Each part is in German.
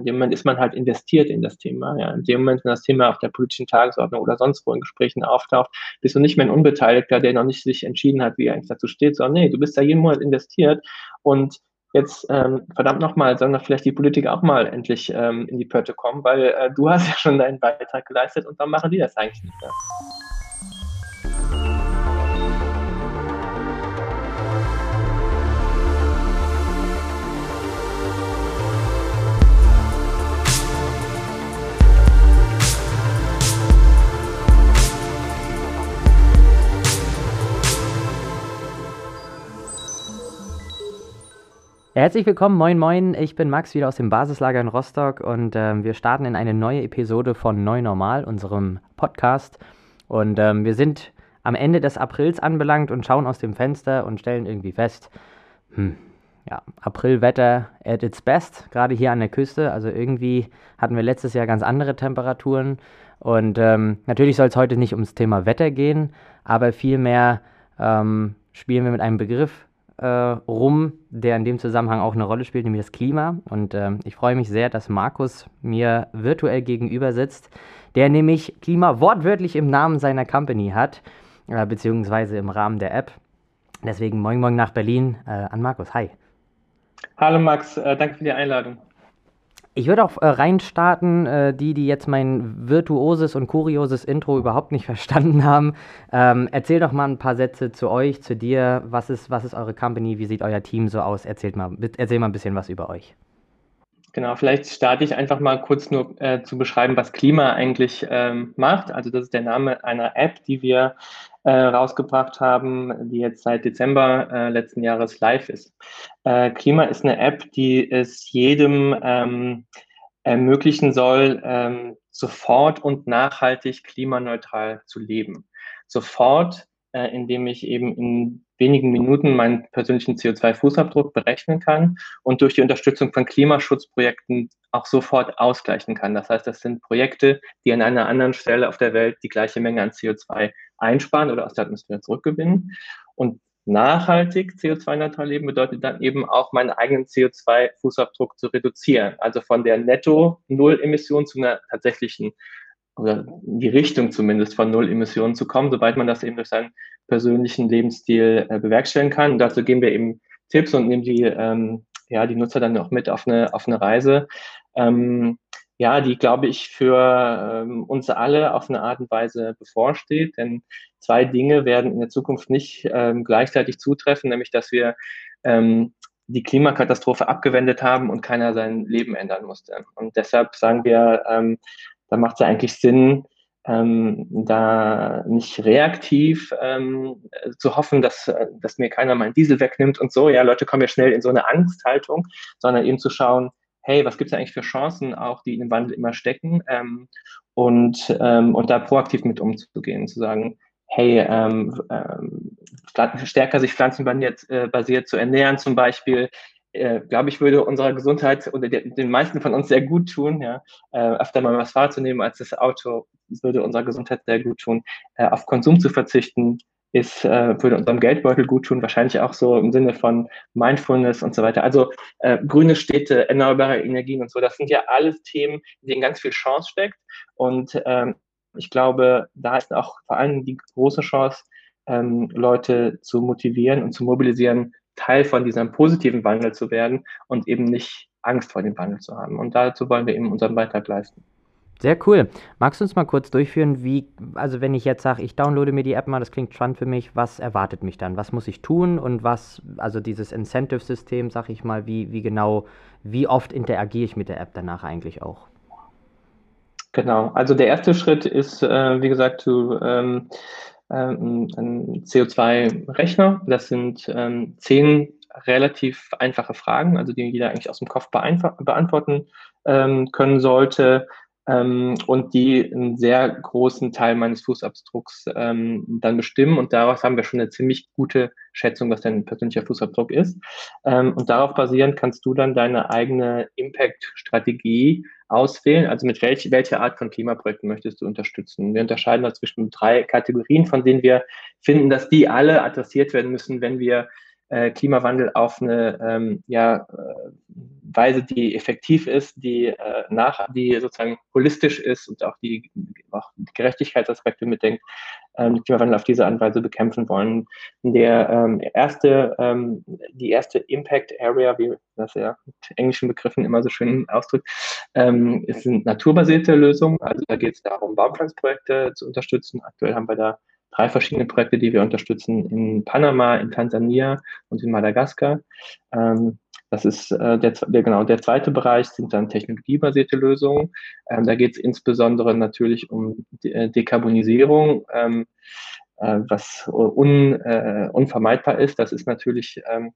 In dem Moment ist man halt investiert in das Thema. Ja. In dem Moment, wenn das Thema auf der politischen Tagesordnung oder sonst wo in Gesprächen auftaucht, bist du nicht mehr ein Unbeteiligter, der noch nicht sich entschieden hat, wie er eigentlich dazu steht, sondern nee, du bist da jeden Monat investiert und jetzt ähm, verdammt nochmal, sollen doch vielleicht die Politiker auch mal endlich ähm, in die Pötte kommen, weil äh, du hast ja schon deinen Beitrag geleistet und dann machen die das eigentlich nicht mehr. Herzlich willkommen, moin moin, ich bin Max wieder aus dem Basislager in Rostock und ähm, wir starten in eine neue Episode von Neu Normal, unserem Podcast. Und ähm, wir sind am Ende des Aprils anbelangt und schauen aus dem Fenster und stellen irgendwie fest, hm, ja, Aprilwetter at its best, gerade hier an der Küste. Also irgendwie hatten wir letztes Jahr ganz andere Temperaturen und ähm, natürlich soll es heute nicht ums Thema Wetter gehen, aber vielmehr ähm, spielen wir mit einem Begriff, äh, rum, der in dem Zusammenhang auch eine Rolle spielt, nämlich das Klima. Und äh, ich freue mich sehr, dass Markus mir virtuell gegenüber sitzt, der nämlich Klima wortwörtlich im Namen seiner Company hat, äh, beziehungsweise im Rahmen der App. Deswegen moin moin nach Berlin äh, an Markus. Hi. Hallo Max, äh, danke für die Einladung. Ich würde auch äh, reinstarten, äh, die, die jetzt mein virtuoses und kurioses Intro überhaupt nicht verstanden haben. Ähm, erzähl doch mal ein paar Sätze zu euch, zu dir. Was ist, was ist eure Company? Wie sieht euer Team so aus? Erzählt mal, erzähl mal ein bisschen was über euch. Genau, vielleicht starte ich einfach mal kurz nur äh, zu beschreiben, was Klima eigentlich ähm, macht. Also das ist der Name einer App, die wir äh, rausgebracht haben, die jetzt seit Dezember äh, letzten Jahres live ist. Äh, Klima ist eine App, die es jedem ähm, ermöglichen soll, ähm, sofort und nachhaltig klimaneutral zu leben. Sofort, äh, indem ich eben in wenigen Minuten meinen persönlichen CO2-Fußabdruck berechnen kann und durch die Unterstützung von Klimaschutzprojekten auch sofort ausgleichen kann. Das heißt, das sind Projekte, die an einer anderen Stelle auf der Welt die gleiche Menge an CO2 einsparen oder aus der Atmosphäre zurückgewinnen. Und nachhaltig CO2-neutral leben bedeutet dann eben auch meinen eigenen CO2-Fußabdruck zu reduzieren. Also von der Netto-Null-Emission zu einer tatsächlichen oder in die Richtung zumindest von Null-Emissionen zu kommen, sobald man das eben durch seinen persönlichen Lebensstil äh, bewerkstelligen kann. Und dazu geben wir eben Tipps und nehmen die, ähm, ja, die Nutzer dann auch mit auf eine, auf eine Reise. Ähm, ja, die, glaube ich, für ähm, uns alle auf eine Art und Weise bevorsteht. Denn zwei Dinge werden in der Zukunft nicht ähm, gleichzeitig zutreffen, nämlich dass wir ähm, die Klimakatastrophe abgewendet haben und keiner sein Leben ändern musste. Und deshalb sagen wir, ähm, da macht es eigentlich Sinn, ähm, da nicht reaktiv ähm, zu hoffen, dass, dass mir keiner meinen Diesel wegnimmt und so. Ja, Leute kommen ja schnell in so eine Angsthaltung, sondern eben zu schauen, hey, was gibt es eigentlich für Chancen auch, die in dem Wandel immer stecken ähm, und, ähm, und da proaktiv mit umzugehen, zu sagen, hey, ähm, ähm, stärker sich pflanzenbasiert äh, basiert zu ernähren zum Beispiel, äh, glaube ich, würde unserer Gesundheit oder den meisten von uns sehr gut tun, ja, äh, öfter mal was Fahrrad zu nehmen als das Auto, würde unserer Gesundheit sehr gut tun, äh, auf Konsum zu verzichten, ist, äh, würde unserem Geldbeutel gut tun, wahrscheinlich auch so im Sinne von Mindfulness und so weiter. Also grüne Städte, erneuerbare Energien und so, das sind ja alles Themen, in denen ganz viel Chance steckt. Und ähm, ich glaube, da ist auch vor allem die große Chance, ähm, Leute zu motivieren und zu mobilisieren, Teil von diesem positiven Wandel zu werden und eben nicht Angst vor dem Wandel zu haben. Und dazu wollen wir eben unseren Beitrag leisten. Sehr cool. Magst du uns mal kurz durchführen, wie, also wenn ich jetzt sage, ich downloade mir die App mal, das klingt spannend für mich, was erwartet mich dann? Was muss ich tun und was, also dieses Incentive-System, sag ich mal, wie, wie genau, wie oft interagiere ich mit der App danach eigentlich auch? Genau, also der erste Schritt ist, äh, wie gesagt, zu, ähm, ähm, ein CO2-Rechner. Das sind ähm, zehn relativ einfache Fragen, also die jeder eigentlich aus dem Kopf beantworten ähm, können sollte ähm, und die einen sehr großen Teil meines Fußabdrucks ähm, dann bestimmen. Und daraus haben wir schon eine ziemlich gute Schätzung, was dein persönlicher Fußabdruck ist. Ähm, und darauf basierend kannst du dann deine eigene Impact-Strategie auswählen. Also mit welch, welcher Art von Klimaprojekten möchtest du unterstützen? Wir unterscheiden da zwischen drei Kategorien, von denen wir finden, dass die alle adressiert werden müssen, wenn wir äh, Klimawandel auf eine ähm, ja, äh, Weise, die effektiv ist, die äh, nach, die sozusagen holistisch ist und auch die, auch die Gerechtigkeitsaspekte mitdenkt, ähm, Klimawandel auf diese Art und Weise bekämpfen wollen. Der ähm, erste, ähm, die erste Impact Area, wie das ja mit englischen Begriffen immer so schön ausdrückt, ähm, eine naturbasierte Lösung. Also da geht es darum, Baumpflanzprojekte zu unterstützen. Aktuell haben wir da drei verschiedene Projekte, die wir unterstützen in Panama, in Tansania und in Madagaskar. Ähm, das ist äh, der, der, genau der zweite Bereich sind dann technologiebasierte Lösungen. Ähm, da geht es insbesondere natürlich um De äh, Dekarbonisierung, ähm, äh, was un, äh, unvermeidbar ist. Das ist natürlich ähm,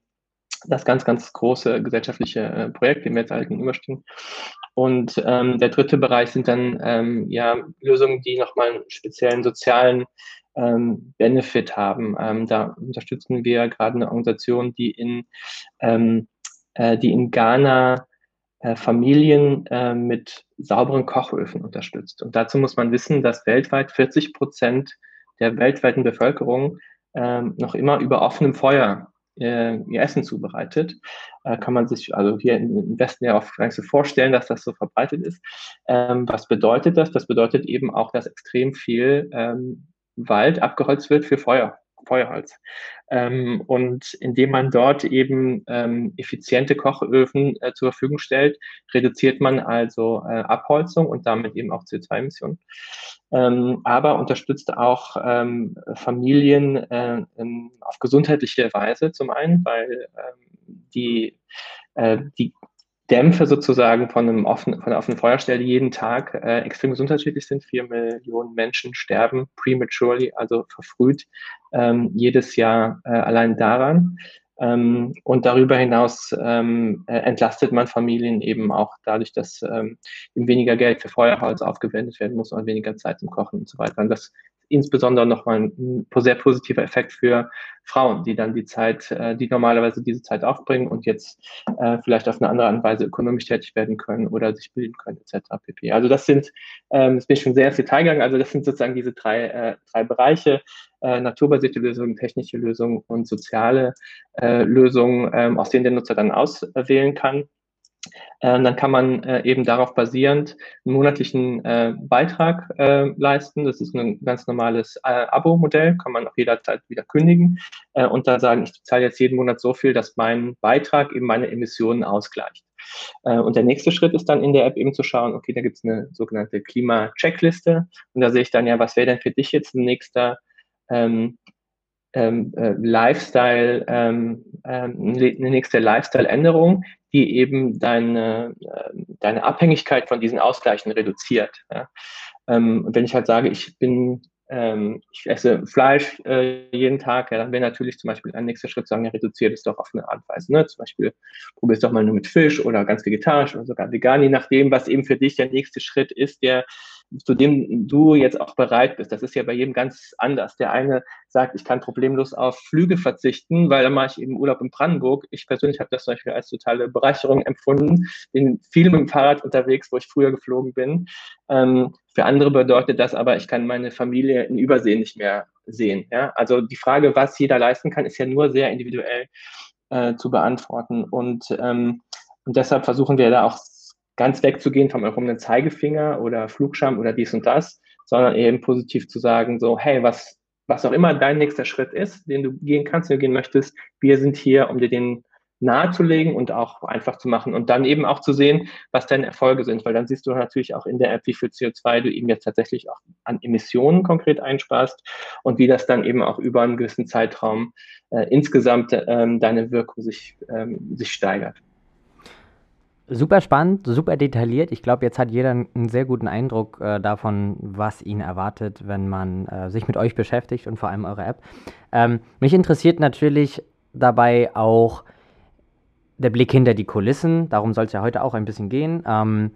das ganz, ganz große gesellschaftliche äh, Projekt, dem wir jetzt alle gegenüberstehen. Und ähm, der dritte Bereich sind dann ähm, ja Lösungen, die nochmal einen speziellen sozialen ähm, Benefit haben. Ähm, da unterstützen wir gerade eine Organisation, die in, ähm, äh, die in Ghana äh, Familien äh, mit sauberen Kochöfen unterstützt. Und dazu muss man wissen, dass weltweit 40 Prozent der weltweiten Bevölkerung ähm, noch immer über offenem Feuer äh, ihr Essen zubereitet. Kann man sich also hier im Westen ja auch so vorstellen, dass das so verbreitet ist. Ähm, was bedeutet das? Das bedeutet eben auch, dass extrem viel ähm, Wald abgeholzt wird für Feuer, Feuerholz. Ähm, und indem man dort eben ähm, effiziente Kochöfen äh, zur Verfügung stellt, reduziert man also äh, Abholzung und damit eben auch CO2-Emissionen. Ähm, aber unterstützt auch ähm, Familien äh, auf gesundheitliche Weise zum einen, weil ähm, die, äh, die Dämpfe sozusagen von, einem offenen, von einer offenen Feuerstelle jeden Tag äh, extrem gesundheitsschädlich sind. Vier Millionen Menschen sterben prematurely, also verfrüht, ähm, jedes Jahr äh, allein daran. Ähm, und darüber hinaus ähm, äh, entlastet man Familien eben auch dadurch, dass ähm, weniger Geld für Feuerholz aufgewendet werden muss und weniger Zeit zum Kochen und so weiter. Und das insbesondere nochmal ein sehr positiver Effekt für Frauen, die dann die Zeit, äh, die normalerweise diese Zeit aufbringen und jetzt äh, vielleicht auf eine andere Art und Weise ökonomisch tätig werden können oder sich bilden können, etc. pp. Also das sind, ähm, das bin ich schon sehr ins Detail gegangen, also das sind sozusagen diese drei, äh, drei Bereiche, naturbasierte Lösungen, technische Lösungen und soziale Lösungen, ähm, aus denen der Nutzer dann auswählen kann. Äh, dann kann man äh, eben darauf basierend einen monatlichen äh, Beitrag äh, leisten. Das ist ein ganz normales Abo-Modell, kann man auch jederzeit wieder kündigen und dann sagen, ich zahle jetzt jeden Monat so viel, dass mein Beitrag eben meine Emissionen ausgleicht. und der nächste Schritt ist dann in der App eben zu schauen, okay, da gibt es eine sogenannte Klima-Checkliste und da sehe ich dann ja, was wäre denn für dich jetzt ein nächster ähm, ähm, äh, Lifestyle, ähm, ähm, eine nächste Lifestyle-Änderung, die eben deine, äh, deine Abhängigkeit von diesen Ausgleichen reduziert. Ja. Ähm, wenn ich halt sage, ich bin, ähm, ich esse Fleisch äh, jeden Tag, ja, dann wäre natürlich zum Beispiel ein nächster Schritt sagen, ja, reduziert es doch auf eine Art und Weise. Ne? Zum Beispiel probier es doch mal nur mit Fisch oder ganz vegetarisch oder sogar vegan, je nachdem, was eben für dich der nächste Schritt ist, der zu dem du jetzt auch bereit bist. Das ist ja bei jedem ganz anders. Der eine sagt, ich kann problemlos auf Flüge verzichten, weil dann mache ich eben Urlaub in Brandenburg. Ich persönlich habe das zum Beispiel als totale Bereicherung empfunden. Bin viel mit dem Fahrrad unterwegs, wo ich früher geflogen bin. Ähm, für andere bedeutet das aber, ich kann meine Familie in Übersee nicht mehr sehen. Ja? Also die Frage, was jeder leisten kann, ist ja nur sehr individuell äh, zu beantworten. Und, ähm, und deshalb versuchen wir da auch ganz wegzugehen vom erhobenen Zeigefinger oder Flugscham oder dies und das, sondern eben positiv zu sagen, so, hey, was, was auch immer dein nächster Schritt ist, den du gehen kannst, den du gehen möchtest, wir sind hier, um dir den nahezulegen und auch einfach zu machen und dann eben auch zu sehen, was deine Erfolge sind, weil dann siehst du natürlich auch in der App, wie viel CO2 du eben jetzt tatsächlich auch an Emissionen konkret einsparst und wie das dann eben auch über einen gewissen Zeitraum äh, insgesamt ähm, deine Wirkung sich, ähm, sich steigert. Super spannend, super detailliert. Ich glaube, jetzt hat jeder einen sehr guten Eindruck äh, davon, was ihn erwartet, wenn man äh, sich mit euch beschäftigt und vor allem eure App. Ähm, mich interessiert natürlich dabei auch der Blick hinter die Kulissen. Darum soll es ja heute auch ein bisschen gehen. Ähm,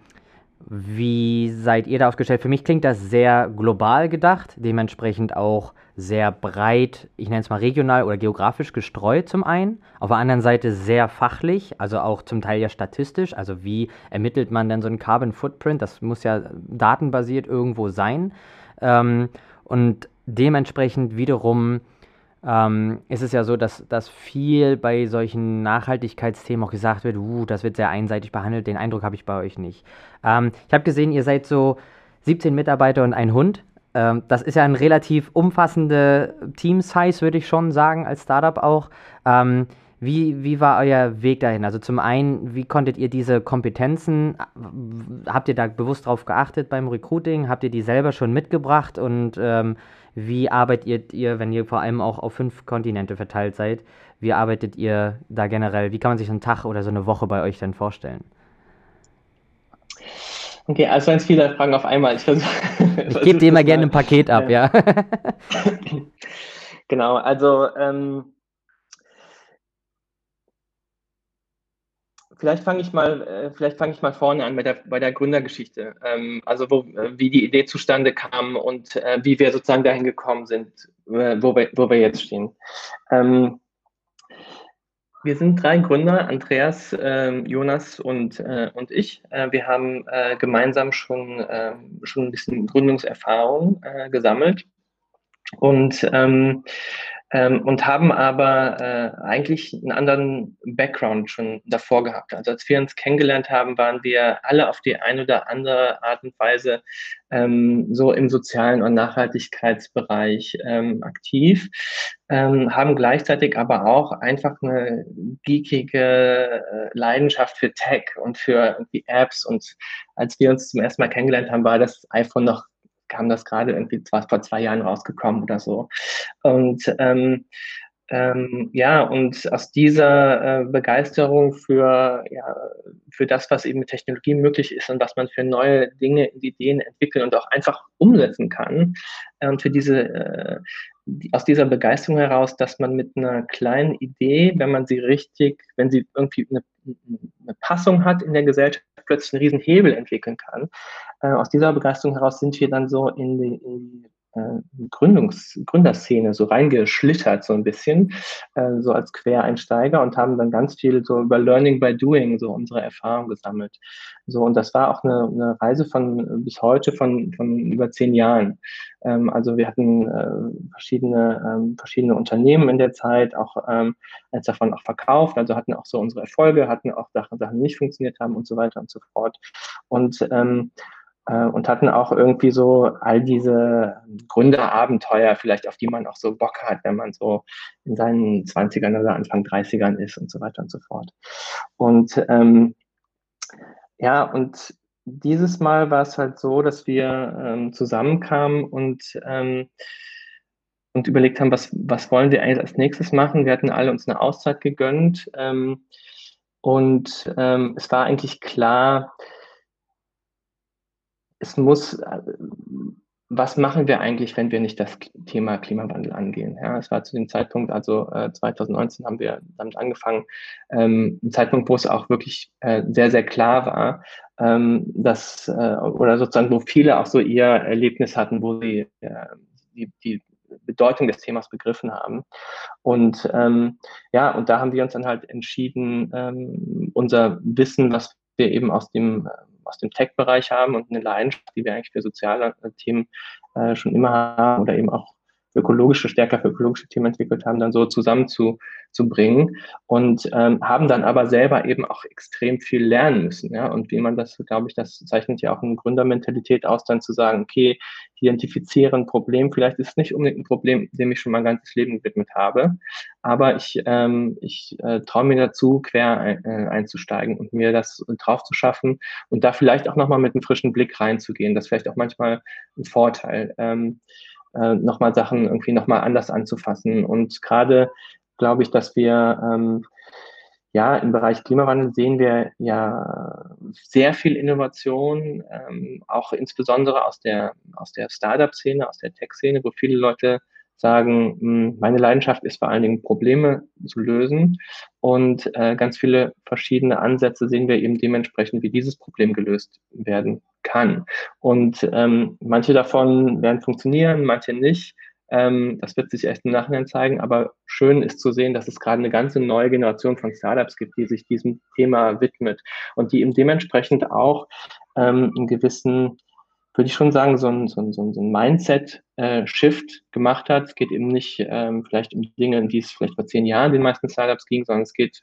wie seid ihr da aufgestellt? Für mich klingt das sehr global gedacht, dementsprechend auch sehr breit, ich nenne es mal regional oder geografisch gestreut zum einen. Auf der anderen Seite sehr fachlich, also auch zum Teil ja statistisch. Also wie ermittelt man denn so einen Carbon Footprint? Das muss ja datenbasiert irgendwo sein. Ähm, und dementsprechend wiederum ähm, ist es ja so, dass, dass viel bei solchen Nachhaltigkeitsthemen auch gesagt wird, uh, das wird sehr einseitig behandelt. Den Eindruck habe ich bei euch nicht. Ähm, ich habe gesehen, ihr seid so 17 Mitarbeiter und ein Hund. Ähm, das ist ja ein relativ umfassende Team-Size, würde ich schon sagen, als Startup auch. Ähm, wie, wie war euer Weg dahin? Also zum einen, wie konntet ihr diese Kompetenzen, habt ihr da bewusst drauf geachtet beim Recruiting? Habt ihr die selber schon mitgebracht? Und ähm, wie arbeitet ihr, wenn ihr vor allem auch auf fünf Kontinente verteilt seid? Wie arbeitet ihr da generell? Wie kann man sich so einen Tag oder so eine Woche bei euch denn vorstellen? Okay, also ganz viele Fragen auf einmal. Ich, ich gebe dir immer gerne ein Paket ab, ja. ja. genau, also ähm, vielleicht fange ich mal, äh, vielleicht fange ich mal vorne an bei der, bei der Gründergeschichte. Ähm, also wo, äh, wie die Idee zustande kam und äh, wie wir sozusagen dahin gekommen sind, äh, wo, wir, wo wir jetzt stehen. Ähm, wir sind drei Gründer, Andreas, äh, Jonas und, äh, und ich. Äh, wir haben äh, gemeinsam schon, ähm, schon ein bisschen Gründungserfahrung äh, gesammelt und ähm, ähm, und haben aber äh, eigentlich einen anderen Background schon davor gehabt. Also als wir uns kennengelernt haben, waren wir alle auf die eine oder andere Art und Weise ähm, so im sozialen und Nachhaltigkeitsbereich ähm, aktiv, ähm, haben gleichzeitig aber auch einfach eine geekige äh, Leidenschaft für Tech und für irgendwie Apps. Und als wir uns zum ersten Mal kennengelernt haben, war das iPhone noch kam das gerade irgendwie zwar vor zwei Jahren rausgekommen oder so. Und ähm, ähm, ja, und aus dieser äh, Begeisterung für, ja, für das, was eben mit Technologie möglich ist und was man für neue Dinge, Ideen entwickeln und auch einfach umsetzen kann, und für diese, äh, aus dieser Begeisterung heraus, dass man mit einer kleinen Idee, wenn man sie richtig, wenn sie irgendwie eine, eine Passung hat in der Gesellschaft, plötzlich einen riesen Hebel entwickeln kann. Äh, aus dieser Begeisterung heraus sind wir dann so in die, in die Gründungs Gründerszene so reingeschlittert, so ein bisschen, äh, so als Quereinsteiger und haben dann ganz viel so über Learning by Doing so unsere Erfahrung gesammelt. So, und das war auch eine, eine Reise von bis heute von, von über zehn Jahren. Ähm, also wir hatten äh, verschiedene, ähm, verschiedene Unternehmen in der Zeit, auch ähm, eins davon auch verkauft, also hatten auch so unsere Erfolge, hatten auch Sachen, Sachen nicht funktioniert haben und so weiter und so fort. Und ähm, äh, und hatten auch irgendwie so all diese Gründerabenteuer, vielleicht auf die man auch so Bock hat, wenn man so in seinen 20ern oder Anfang 30ern ist und so weiter und so fort. Und ähm, ja, und dieses Mal war es halt so, dass wir ähm, zusammenkamen und, ähm, und überlegt haben, was, was wollen wir eigentlich als nächstes machen. Wir hatten alle uns eine Auszeit gegönnt ähm, und ähm, es war eigentlich klar, es muss, äh, was machen wir eigentlich, wenn wir nicht das Thema Klimawandel angehen? Ja, es war zu dem Zeitpunkt, also äh, 2019 haben wir damit angefangen, ähm, ein Zeitpunkt, wo es auch wirklich äh, sehr, sehr klar war, ähm, dass, äh, oder sozusagen, wo viele auch so ihr Erlebnis hatten, wo sie äh, die, die Bedeutung des Themas begriffen haben. Und ähm, ja, und da haben wir uns dann halt entschieden, ähm, unser Wissen, was wir eben aus dem aus dem Tech-Bereich haben und eine Leidenschaft, die wir eigentlich für soziale Themen äh, schon immer haben oder eben auch ökologische, stärker für ökologische Themen entwickelt haben, dann so zusammenzubringen und ähm, haben dann aber selber eben auch extrem viel lernen müssen. Ja? Und wie man das, glaube ich, das zeichnet ja auch eine Gründermentalität aus, dann zu sagen, okay, identifizieren Problem, vielleicht ist es nicht unbedingt ein Problem, dem ich schon mein ganzes Leben gewidmet habe, aber ich, ähm, ich äh, traue mir dazu, quer äh, einzusteigen und mir das drauf zu schaffen und da vielleicht auch nochmal mit einem frischen Blick reinzugehen. Das ist vielleicht auch manchmal ein Vorteil. Ähm, äh, nochmal Sachen irgendwie nochmal anders anzufassen. Und gerade glaube ich, dass wir ähm, ja im Bereich Klimawandel sehen wir ja sehr viel Innovation, ähm, auch insbesondere aus der, aus der Startup-Szene, aus der Tech-Szene, wo viele Leute sagen, hm, meine Leidenschaft ist vor allen Dingen Probleme zu lösen und äh, ganz viele verschiedene Ansätze sehen wir eben dementsprechend, wie dieses Problem gelöst werden kann. Und ähm, manche davon werden funktionieren, manche nicht. Ähm, das wird sich erst im Nachhinein zeigen, aber schön ist zu sehen, dass es gerade eine ganze neue Generation von Startups gibt, die sich diesem Thema widmet und die eben dementsprechend auch ähm, einen gewissen würde ich schon sagen, so ein, so ein, so ein Mindset-Shift äh, gemacht hat. Es geht eben nicht ähm, vielleicht um Dinge, in die es vielleicht vor zehn Jahren den meisten Startups ging, sondern es geht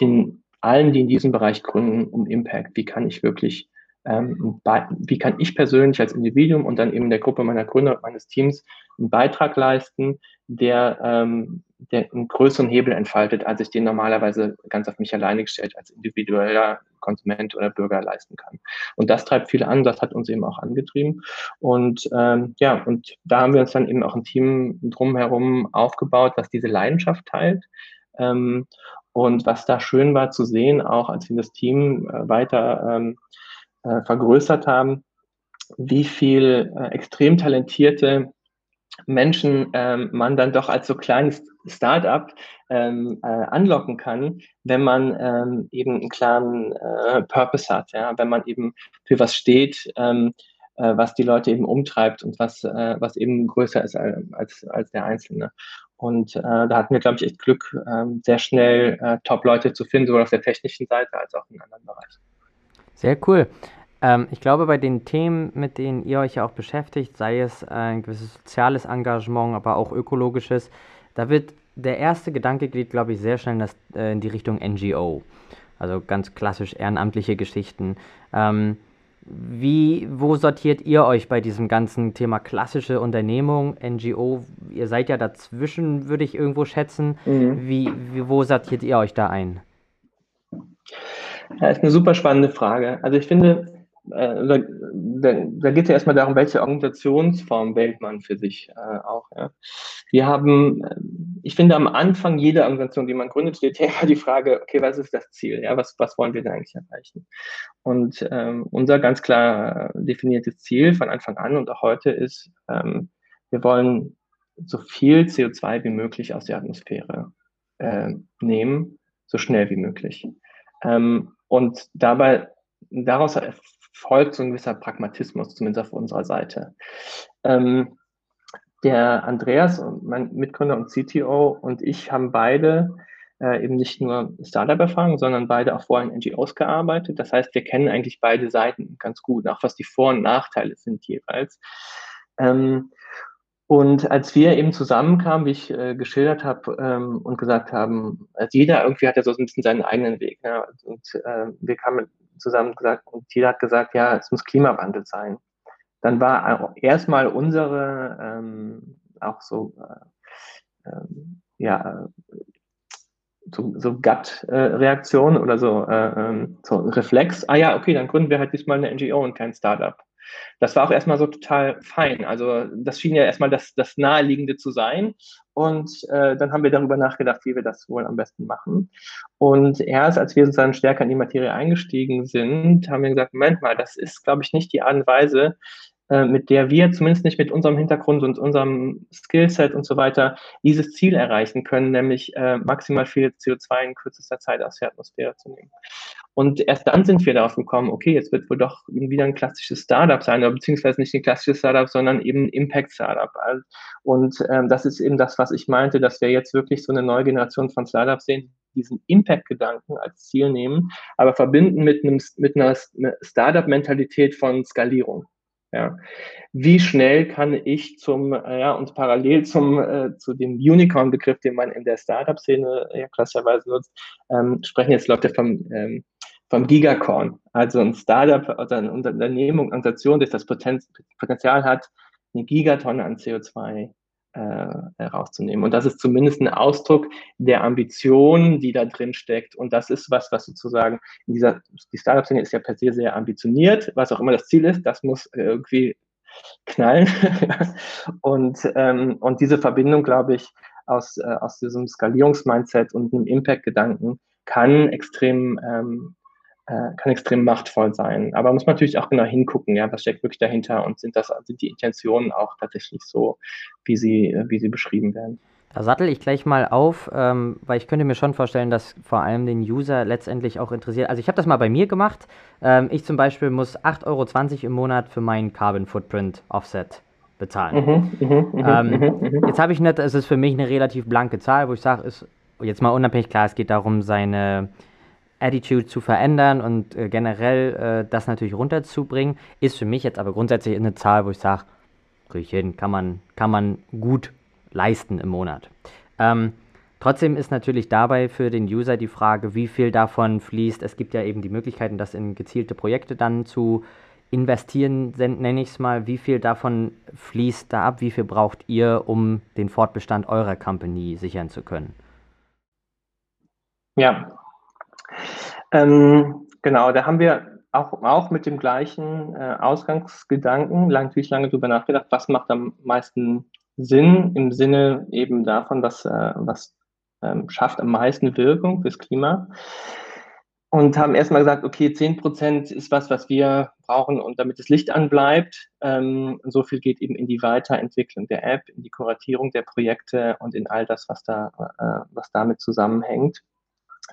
den allen, die in diesem Bereich gründen, um Impact. Wie kann ich wirklich, ähm, wie kann ich persönlich als Individuum und dann eben der Gruppe meiner Gründer und meines Teams einen Beitrag leisten, der, ähm, der einen größeren Hebel entfaltet, als ich den normalerweise ganz auf mich alleine gestellt als individueller Konsument oder Bürger leisten kann. Und das treibt viele an, das hat uns eben auch angetrieben. Und ähm, ja, und da haben wir uns dann eben auch ein Team drumherum aufgebaut, was diese Leidenschaft teilt. Ähm, und was da schön war zu sehen, auch als wir das Team äh, weiter ähm, äh, vergrößert haben, wie viel äh, extrem talentierte Menschen ähm, man dann doch als so kleines Startup ähm, äh, anlocken kann, wenn man ähm, eben einen klaren äh, Purpose hat, ja, wenn man eben für was steht, ähm, äh, was die Leute eben umtreibt und was, äh, was eben größer ist als, als der Einzelne. Und äh, da hatten wir, glaube ich, echt Glück, äh, sehr schnell äh, Top-Leute zu finden, sowohl auf der technischen Seite als auch in anderen Bereichen. Sehr cool. Ähm, ich glaube, bei den Themen, mit denen ihr euch ja auch beschäftigt, sei es ein gewisses soziales Engagement, aber auch ökologisches, da wird der erste Gedanke geht, glaube ich, sehr schnell in, das, äh, in, die Richtung NGO. Also ganz klassisch ehrenamtliche Geschichten. Ähm, wie, wo sortiert ihr euch bei diesem ganzen Thema klassische Unternehmung, NGO? Ihr seid ja dazwischen, würde ich irgendwo schätzen. Mhm. Wie, wie, wo sortiert ihr euch da ein? Ja, ist eine super spannende Frage. Also ich finde, äh, da, da, geht es ja erstmal darum, welche Organisationsform wählt man für sich äh, auch. Ja. Wir haben, äh, ich finde, am Anfang jeder Organisation, die man gründet, steht ja immer die Frage, okay, was ist das Ziel? Ja, was, was wollen wir denn eigentlich erreichen? Und ähm, unser ganz klar definiertes Ziel von Anfang an und auch heute ist, ähm, wir wollen so viel CO2 wie möglich aus der Atmosphäre äh, nehmen, so schnell wie möglich. Ähm, und dabei daraus folgt so ein gewisser Pragmatismus, zumindest auf unserer Seite. Ähm, der Andreas, mein Mitgründer und CTO und ich haben beide äh, eben nicht nur Startup-Erfahrung, sondern beide auch vorher in NGOs gearbeitet. Das heißt, wir kennen eigentlich beide Seiten ganz gut, auch was die Vor- und Nachteile sind jeweils. Ähm, und als wir eben zusammenkamen, wie ich äh, geschildert habe ähm, und gesagt haben, also jeder irgendwie hat ja so ein bisschen seinen eigenen Weg. Ne? Und äh, wir kamen zusammen gesagt und jeder hat gesagt, ja, es muss Klimawandel sein. Dann war erstmal unsere ähm, auch so äh, äh, ja so, so Gut-Reaktion oder so, äh, ähm, so Reflex, ah ja, okay, dann gründen wir halt diesmal eine NGO und kein Startup. Das war auch erstmal so total fein. Also das schien ja erstmal das, das Naheliegende zu sein. Und äh, dann haben wir darüber nachgedacht, wie wir das wohl am besten machen. Und erst als wir sozusagen stärker in die Materie eingestiegen sind, haben wir gesagt, Moment mal, das ist, glaube ich, nicht die Art und Weise, äh, mit der wir zumindest nicht mit unserem Hintergrund und unserem Skillset und so weiter dieses Ziel erreichen können, nämlich äh, maximal viel CO2 in kürzester Zeit aus der Atmosphäre zu nehmen. Und erst dann sind wir darauf gekommen, okay, jetzt wird wohl doch wieder ein klassisches Startup sein, oder beziehungsweise nicht ein klassisches Startup, sondern eben ein Impact-Startup. Und ähm, das ist eben das, was ich meinte, dass wir jetzt wirklich so eine neue Generation von Startups sehen, diesen Impact-Gedanken als Ziel nehmen, aber verbinden mit, einem, mit einer Startup-Mentalität von Skalierung. Ja. Wie schnell kann ich zum, äh, ja, und parallel zum, äh, zu dem Unicorn-Begriff, den man in der Startup-Szene ja klassischerweise nutzt, ähm, sprechen jetzt Leute vom, ähm, vom Gigacorn, also ein Startup oder eine Unternehmung, Organisation, das das Potenzial hat, eine Gigatonne an CO2 äh, herauszunehmen. Und das ist zumindest ein Ausdruck der Ambition, die da drin steckt. Und das ist was, was sozusagen in dieser, die Startup-Szene ist ja per se sehr ambitioniert, was auch immer das Ziel ist, das muss irgendwie knallen. und, ähm, und diese Verbindung, glaube ich, aus, äh, aus diesem Skalierungsmindset und einem Impact-Gedanken kann extrem ähm, äh, kann extrem machtvoll sein. Aber muss man natürlich auch genau hingucken, ja, was steckt wirklich dahinter und sind das, sind die Intentionen auch tatsächlich so, wie sie, wie sie beschrieben werden. Da sattel ich gleich mal auf, ähm, weil ich könnte mir schon vorstellen, dass vor allem den User letztendlich auch interessiert. Also ich habe das mal bei mir gemacht. Ähm, ich zum Beispiel muss 8,20 Euro im Monat für meinen Carbon Footprint Offset bezahlen. Mhm, mh, mh, ähm, mh, jetzt habe ich nicht, es ist für mich eine relativ blanke Zahl, wo ich sage, ist jetzt mal unabhängig, klar, es geht darum, seine Attitude zu verändern und äh, generell äh, das natürlich runterzubringen, ist für mich jetzt aber grundsätzlich eine Zahl, wo ich sage, kriege ich hin, kann man, kann man gut leisten im Monat. Ähm, trotzdem ist natürlich dabei für den User die Frage, wie viel davon fließt. Es gibt ja eben die Möglichkeiten, das in gezielte Projekte dann zu investieren, nenne ich es mal. Wie viel davon fließt da ab? Wie viel braucht ihr, um den Fortbestand eurer Company sichern zu können? Ja, ähm, genau, da haben wir auch, auch mit dem gleichen äh, Ausgangsgedanken natürlich lange drüber nachgedacht, was macht am meisten Sinn im Sinne eben davon, was, äh, was ähm, schafft am meisten Wirkung fürs Klima. Und haben erstmal gesagt, okay, 10 Prozent ist was, was wir brauchen, und damit das Licht anbleibt. Ähm, so viel geht eben in die Weiterentwicklung der App, in die Kuratierung der Projekte und in all das, was da, äh, was damit zusammenhängt.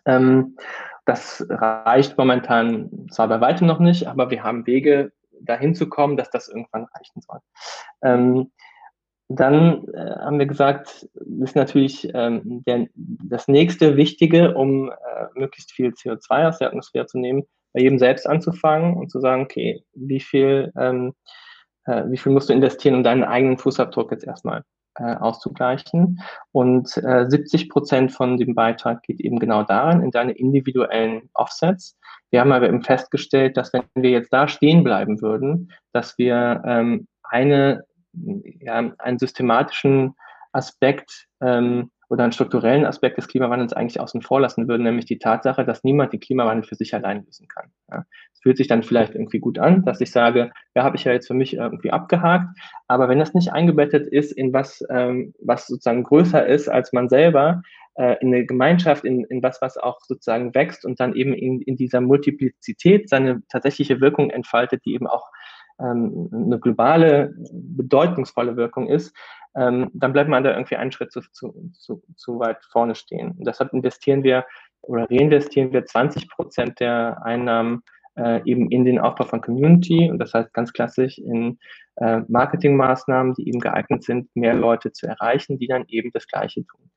Ähm, das reicht momentan zwar bei weitem noch nicht, aber wir haben Wege, dahin zu kommen, dass das irgendwann reichen soll. Ähm, dann äh, haben wir gesagt, ist natürlich ähm, der, das nächste Wichtige, um äh, möglichst viel CO2 aus der Atmosphäre zu nehmen, bei jedem selbst anzufangen und zu sagen, okay, wie viel, ähm, äh, wie viel musst du investieren, um deinen eigenen Fußabdruck jetzt erstmal äh, auszugleichen. Und äh, 70 Prozent von dem Beitrag geht eben genau daran, in deine individuellen Offsets. Wir haben aber eben festgestellt, dass wenn wir jetzt da stehen bleiben würden, dass wir ähm, eine, ja, einen systematischen Aspekt ähm, oder einen strukturellen Aspekt des Klimawandels eigentlich außen vor lassen würden, nämlich die Tatsache, dass niemand den Klimawandel für sich allein lösen kann. Ja. Fühlt sich dann vielleicht irgendwie gut an, dass ich sage, ja, habe ich ja jetzt für mich irgendwie abgehakt, aber wenn das nicht eingebettet ist in was, ähm, was sozusagen größer ist als man selber, äh, in eine Gemeinschaft, in, in was, was auch sozusagen wächst und dann eben in, in dieser Multiplizität seine tatsächliche Wirkung entfaltet, die eben auch ähm, eine globale, bedeutungsvolle Wirkung ist, ähm, dann bleibt man da irgendwie einen Schritt zu, zu, zu, zu weit vorne stehen. Und deshalb investieren wir oder reinvestieren wir 20 Prozent der Einnahmen äh, eben in den Aufbau von Community und das heißt ganz klassisch in äh, Marketingmaßnahmen, die eben geeignet sind, mehr Leute zu erreichen, die dann eben das Gleiche tun.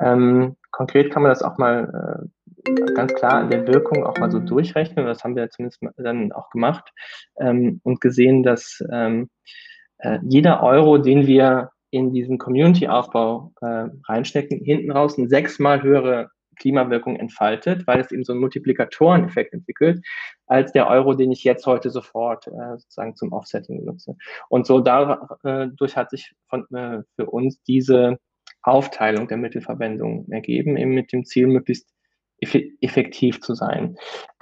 Ähm, konkret kann man das auch mal äh, ganz klar an der Wirkung auch mal so durchrechnen. Das haben wir zumindest dann auch gemacht ähm, und gesehen, dass ähm, äh, jeder Euro, den wir in diesen Community-Aufbau äh, reinstecken, hinten raus eine sechsmal höhere Klimawirkung entfaltet, weil es eben so einen Multiplikatoreneffekt entwickelt, als der Euro, den ich jetzt heute sofort äh, sozusagen zum Offsetting benutze. Und so dadurch hat sich von, äh, für uns diese Aufteilung der Mittelverwendung ergeben, eben mit dem Ziel, möglichst effektiv zu sein.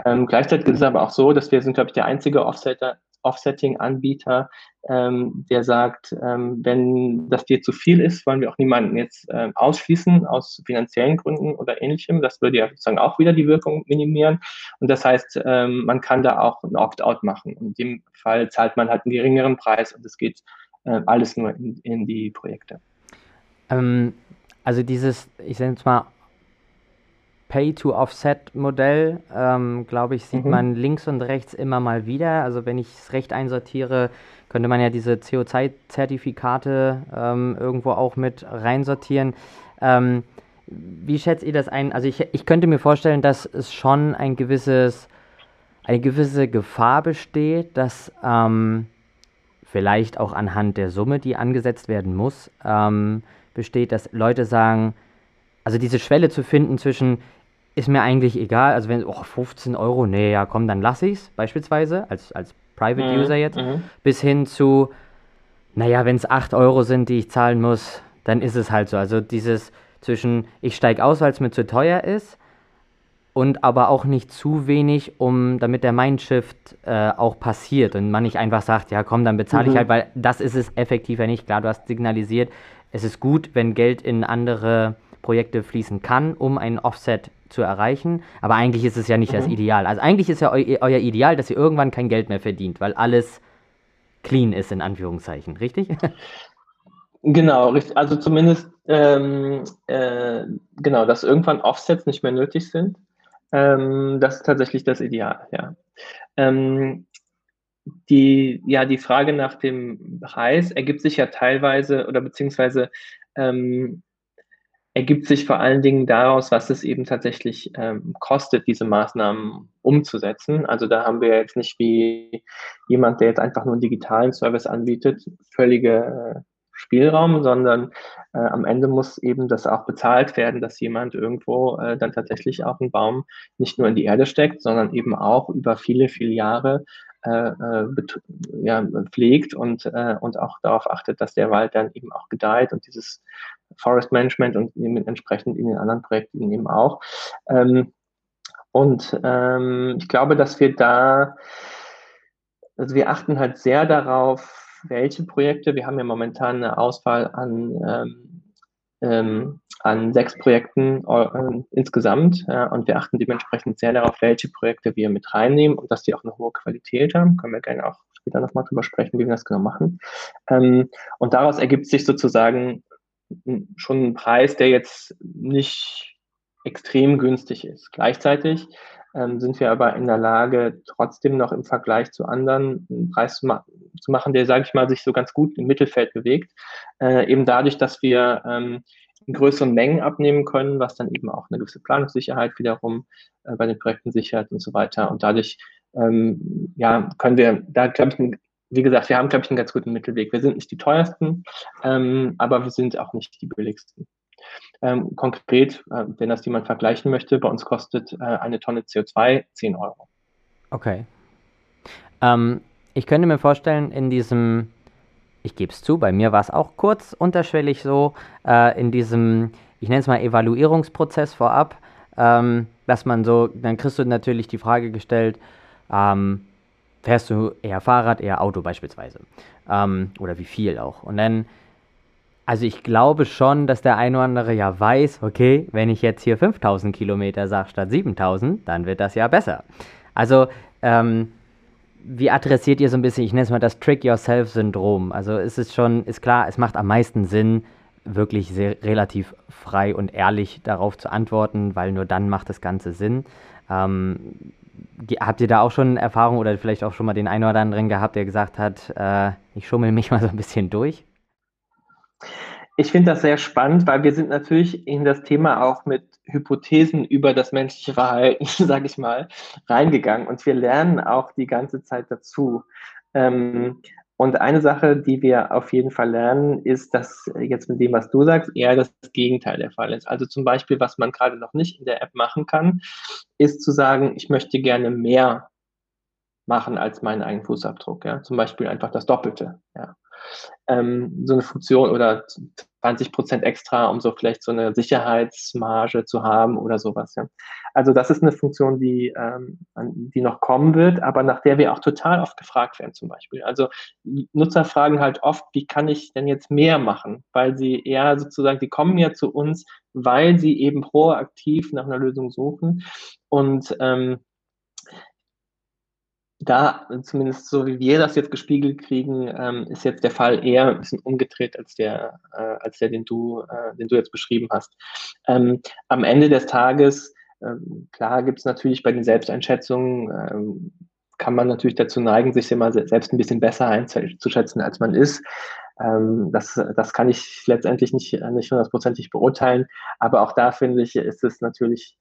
Ähm, gleichzeitig ist es aber auch so, dass wir sind, glaube ich, der einzige Offsetter, Offsetting-Anbieter, ähm, der sagt, ähm, wenn das dir zu viel ist, wollen wir auch niemanden jetzt ähm, ausschließen aus finanziellen Gründen oder ähnlichem. Das würde ja sozusagen auch wieder die Wirkung minimieren. Und das heißt, ähm, man kann da auch ein Opt-out machen. In dem Fall zahlt man halt einen geringeren Preis und es geht äh, alles nur in, in die Projekte. Ähm, also dieses, ich sage jetzt mal, Pay-to-Offset-Modell, ähm, glaube ich, sieht mhm. man links und rechts immer mal wieder. Also wenn ich es recht einsortiere, könnte man ja diese CO2-Zertifikate ähm, irgendwo auch mit reinsortieren. Ähm, wie schätzt ihr das ein? Also ich, ich könnte mir vorstellen, dass es schon ein gewisses, eine gewisse Gefahr besteht, dass ähm, vielleicht auch anhand der Summe, die angesetzt werden muss, ähm, besteht, dass Leute sagen, also diese Schwelle zu finden zwischen, ist mir eigentlich egal. Also wenn, oh, 15 Euro, nee, ja komm, dann lass ich's, beispielsweise, als, als Private mhm. User jetzt, mhm. bis hin zu, naja, wenn es 8 Euro sind, die ich zahlen muss, dann ist es halt so. Also dieses zwischen, ich steige aus, weil es mir zu teuer ist, und aber auch nicht zu wenig, um damit der Mindshift äh, auch passiert und man nicht einfach sagt, ja komm, dann bezahle mhm. ich halt, weil das ist es effektiv ja nicht. Klar, du hast signalisiert, es ist gut, wenn Geld in andere Projekte fließen kann, um ein Offset zu erreichen. Aber eigentlich ist es ja nicht mhm. das Ideal. Also eigentlich ist ja eu euer Ideal, dass ihr irgendwann kein Geld mehr verdient, weil alles clean ist, in Anführungszeichen, richtig? Genau, richtig. Also zumindest ähm, äh, genau, dass irgendwann Offsets nicht mehr nötig sind. Ähm, das ist tatsächlich das Ideal, ja. Ähm, die, ja, die Frage nach dem Preis ergibt sich ja teilweise oder beziehungsweise ähm, ergibt sich vor allen Dingen daraus, was es eben tatsächlich ähm, kostet, diese Maßnahmen umzusetzen. Also da haben wir jetzt nicht wie jemand, der jetzt einfach nur einen digitalen Service anbietet, völlige äh, Spielraum, sondern äh, am Ende muss eben das auch bezahlt werden, dass jemand irgendwo äh, dann tatsächlich auch einen Baum nicht nur in die Erde steckt, sondern eben auch über viele, viele Jahre ja, pflegt und, äh, und auch darauf achtet, dass der Wald dann eben auch gedeiht und dieses Forest Management und entsprechend in den anderen Projekten eben auch. Ähm, und ähm, ich glaube, dass wir da, also wir achten halt sehr darauf, welche Projekte. Wir haben ja momentan eine Auswahl an, ähm, ähm, an sechs Projekten äh, insgesamt ja, und wir achten dementsprechend sehr darauf, welche Projekte wir mit reinnehmen und dass die auch eine hohe Qualität haben. Können wir gerne auch später nochmal drüber sprechen, wie wir das genau machen. Ähm, und daraus ergibt sich sozusagen schon ein Preis, der jetzt nicht extrem günstig ist. Gleichzeitig ähm, sind wir aber in der Lage, trotzdem noch im Vergleich zu anderen einen Preis zu, ma zu machen, der, sage ich mal, sich so ganz gut im Mittelfeld bewegt. Äh, eben dadurch, dass wir ähm, in größeren Mengen abnehmen können, was dann eben auch eine gewisse Planungssicherheit wiederum äh, bei den Projekten sichert und so weiter. Und dadurch ähm, ja, können wir da, glaube ich, wie gesagt, wir haben, glaube ich, einen ganz guten Mittelweg. Wir sind nicht die teuersten, ähm, aber wir sind auch nicht die billigsten. Ähm, konkret, äh, wenn das jemand vergleichen möchte, bei uns kostet äh, eine Tonne CO2 10 Euro. Okay. Ähm, ich könnte mir vorstellen, in diesem, ich gebe es zu, bei mir war es auch kurz unterschwellig so, äh, in diesem, ich nenne es mal Evaluierungsprozess vorab, ähm, dass man so, dann kriegst du natürlich die Frage gestellt, ähm, fährst du eher Fahrrad, eher Auto beispielsweise? Ähm, oder wie viel auch? Und dann also ich glaube schon, dass der eine oder andere ja weiß, okay, wenn ich jetzt hier 5000 Kilometer sage statt 7000, dann wird das ja besser. Also ähm, wie adressiert ihr so ein bisschen, ich nenne es mal das Trick-Yourself-Syndrom. Also ist es schon, ist klar, es macht am meisten Sinn, wirklich sehr, relativ frei und ehrlich darauf zu antworten, weil nur dann macht das Ganze Sinn. Ähm, habt ihr da auch schon Erfahrung oder vielleicht auch schon mal den einen oder anderen gehabt, der gesagt hat, äh, ich schummel mich mal so ein bisschen durch? Ich finde das sehr spannend, weil wir sind natürlich in das Thema auch mit Hypothesen über das menschliche Verhalten, sage ich mal, reingegangen und wir lernen auch die ganze Zeit dazu. Ähm, und eine Sache, die wir auf jeden Fall lernen, ist, dass jetzt mit dem, was du sagst, eher das Gegenteil der Fall ist. Also zum Beispiel, was man gerade noch nicht in der App machen kann, ist zu sagen, ich möchte gerne mehr machen als meinen eigenen Fußabdruck. Ja? Zum Beispiel einfach das Doppelte. Ja? Ähm, so eine Funktion oder 20 Prozent extra, um so vielleicht so eine Sicherheitsmarge zu haben oder sowas. Ja. Also das ist eine Funktion, die, ähm, die noch kommen wird, aber nach der wir auch total oft gefragt werden zum Beispiel. Also Nutzer fragen halt oft, wie kann ich denn jetzt mehr machen? Weil sie eher sozusagen, die kommen ja zu uns, weil sie eben proaktiv nach einer Lösung suchen und ähm, da, zumindest so wie wir das jetzt gespiegelt kriegen, ähm, ist jetzt der Fall eher ein bisschen umgedreht als der, äh, als der, den du, äh, den du jetzt beschrieben hast. Ähm, am Ende des Tages, ähm, klar gibt es natürlich bei den Selbsteinschätzungen, ähm, kann man natürlich dazu neigen, sich immer selbst ein bisschen besser einzuschätzen, als man ist. Ähm, das, das kann ich letztendlich nicht, nicht hundertprozentig beurteilen. Aber auch da finde ich, ist es natürlich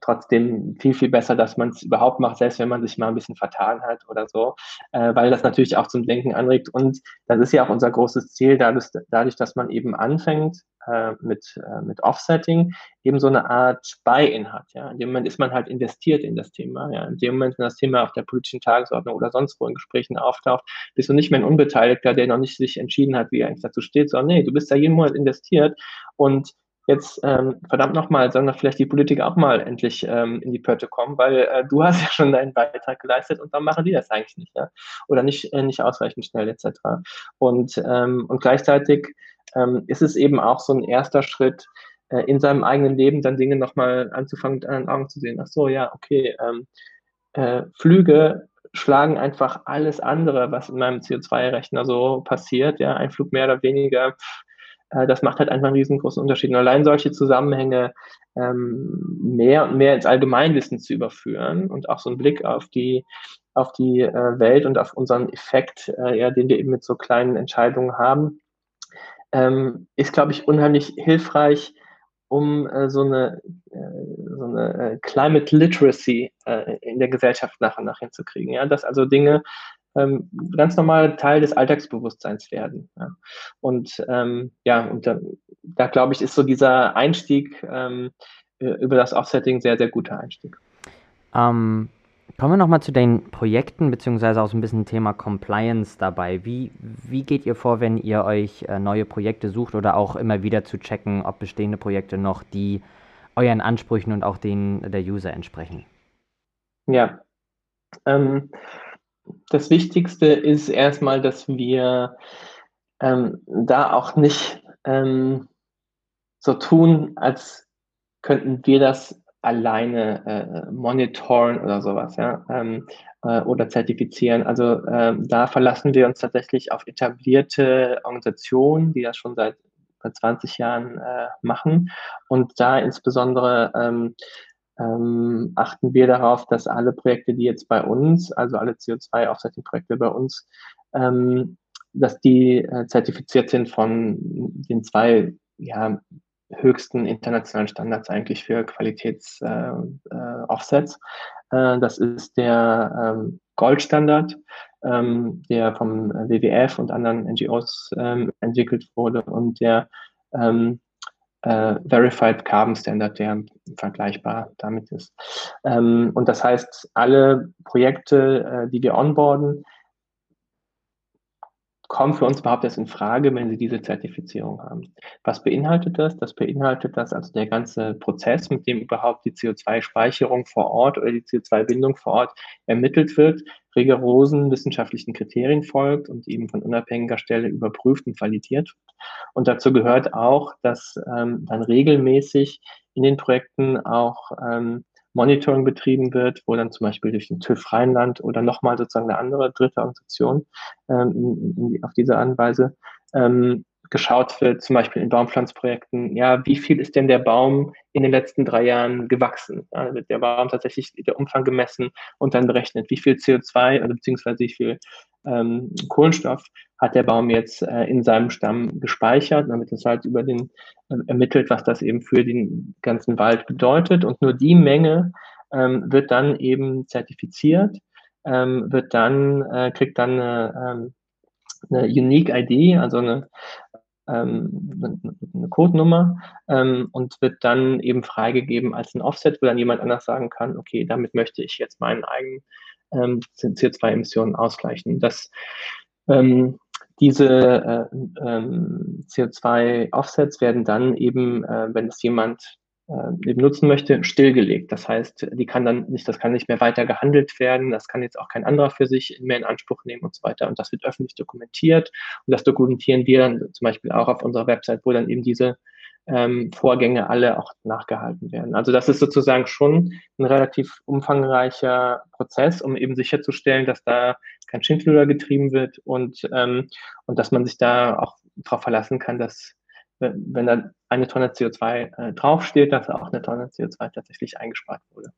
trotzdem viel, viel besser, dass man es überhaupt macht, selbst wenn man sich mal ein bisschen vertan hat oder so, äh, weil das natürlich auch zum Denken anregt. Und das ist ja auch unser großes Ziel, dadurch, dadurch dass man eben anfängt äh, mit, äh, mit Offsetting, eben so eine Art Buy-in hat. Ja? In dem Moment ist man halt investiert in das Thema. Ja? In dem Moment, wenn das Thema auf der politischen Tagesordnung oder sonst wo in Gesprächen auftaucht, bist du nicht mehr ein Unbeteiligter, der noch nicht sich entschieden hat, wie er eigentlich dazu steht, sondern nee, du bist da jeden Monat investiert und jetzt ähm, verdammt nochmal, sollen doch vielleicht die Politiker auch mal endlich ähm, in die Pötte kommen, weil äh, du hast ja schon deinen Beitrag geleistet und dann machen die das eigentlich nicht, ja? Oder nicht, äh, nicht ausreichend schnell etc. Und, ähm, und gleichzeitig ähm, ist es eben auch so ein erster Schritt, äh, in seinem eigenen Leben dann Dinge nochmal anzufangen, mit anderen Augen zu sehen. Ach so, ja, okay, ähm, äh, Flüge schlagen einfach alles andere, was in meinem CO2-Rechner so passiert, ja, ein Flug mehr oder weniger, äh, das macht halt einfach einen riesengroßen Unterschied. Und allein solche Zusammenhänge ähm, mehr und mehr ins Allgemeinwissen zu überführen und auch so einen Blick auf die, auf die äh, Welt und auf unseren Effekt, äh, ja, den wir eben mit so kleinen Entscheidungen haben, ähm, ist, glaube ich, unheimlich hilfreich, um äh, so eine, äh, so eine äh, Climate Literacy in der Gesellschaft nach und nach hinzukriegen. Ja? Dass also Dinge ähm, ganz normal Teil des Alltagsbewusstseins werden. Ja? Und ähm, ja, und da, da glaube ich, ist so dieser Einstieg ähm, über das Offsetting sehr, sehr guter Einstieg. Ähm, Kommen wir nochmal zu den Projekten, beziehungsweise auch so ein bisschen Thema Compliance dabei. Wie, wie geht ihr vor, wenn ihr euch äh, neue Projekte sucht oder auch immer wieder zu checken, ob bestehende Projekte noch die euren Ansprüchen und auch denen der User entsprechen? Ja, ähm, das Wichtigste ist erstmal, dass wir ähm, da auch nicht ähm, so tun, als könnten wir das alleine äh, monitoren oder sowas, ja, ähm, äh, oder zertifizieren. Also ähm, da verlassen wir uns tatsächlich auf etablierte Organisationen, die das schon seit 20 Jahren äh, machen. Und da insbesondere ähm, achten wir darauf, dass alle Projekte, die jetzt bei uns, also alle CO2-Offsetting-Projekte bei uns, ähm, dass die äh, zertifiziert sind von den zwei ja, höchsten internationalen Standards eigentlich für Qualitäts-Offsets. Äh, äh, äh, das ist der ähm, Goldstandard, ähm, der vom WWF und anderen NGOs ähm, entwickelt wurde und der ähm, äh, Verified Carbon Standard, der vergleichbar damit ist. Ähm, und das heißt, alle Projekte, äh, die wir onboarden, kommen für uns überhaupt erst in Frage, wenn sie diese Zertifizierung haben. Was beinhaltet das? Das beinhaltet das also der ganze Prozess, mit dem überhaupt die CO2-Speicherung vor Ort oder die CO2-Bindung vor Ort ermittelt wird, rigorosen wissenschaftlichen Kriterien folgt und eben von unabhängiger Stelle überprüft und validiert. Und dazu gehört auch, dass ähm, dann regelmäßig in den Projekten auch ähm, Monitoring betrieben wird, wo dann zum Beispiel durch den TÜV Rheinland oder nochmal sozusagen eine andere dritte Organisation ähm, in, in, auf diese Anweise ähm, geschaut wird, zum Beispiel in Baumpflanzprojekten, ja, wie viel ist denn der Baum in den letzten drei Jahren gewachsen? Ja, wird der Baum tatsächlich der Umfang gemessen und dann berechnet, wie viel CO2 oder beziehungsweise wie viel ähm, Kohlenstoff hat der Baum jetzt äh, in seinem Stamm gespeichert, damit es halt über den äh, ermittelt, was das eben für den ganzen Wald bedeutet. Und nur die Menge ähm, wird dann eben zertifiziert, ähm, wird dann, äh, kriegt dann eine, ähm, eine Unique ID, also eine, ähm, eine Codenummer ähm, und wird dann eben freigegeben als ein Offset, wo dann jemand anders sagen kann, okay, damit möchte ich jetzt meinen eigenen ähm, CO2-Emissionen ausgleichen. Das, ähm, diese äh, ähm, CO2-Offsets werden dann eben, äh, wenn es jemand äh, eben nutzen möchte, stillgelegt. Das heißt, die kann dann nicht, das kann nicht mehr weiter gehandelt werden, das kann jetzt auch kein anderer für sich mehr in Anspruch nehmen und so weiter. Und das wird öffentlich dokumentiert. Und das dokumentieren wir dann zum Beispiel auch auf unserer Website, wo dann eben diese ähm, Vorgänge alle auch nachgehalten werden. Also das ist sozusagen schon ein relativ umfangreicher Prozess, um eben sicherzustellen, dass da kein Schindluder getrieben wird und, ähm, und dass man sich da auch darauf verlassen kann, dass wenn da eine Tonne CO2 äh, draufsteht, dass auch eine Tonne CO2 tatsächlich eingespart wurde.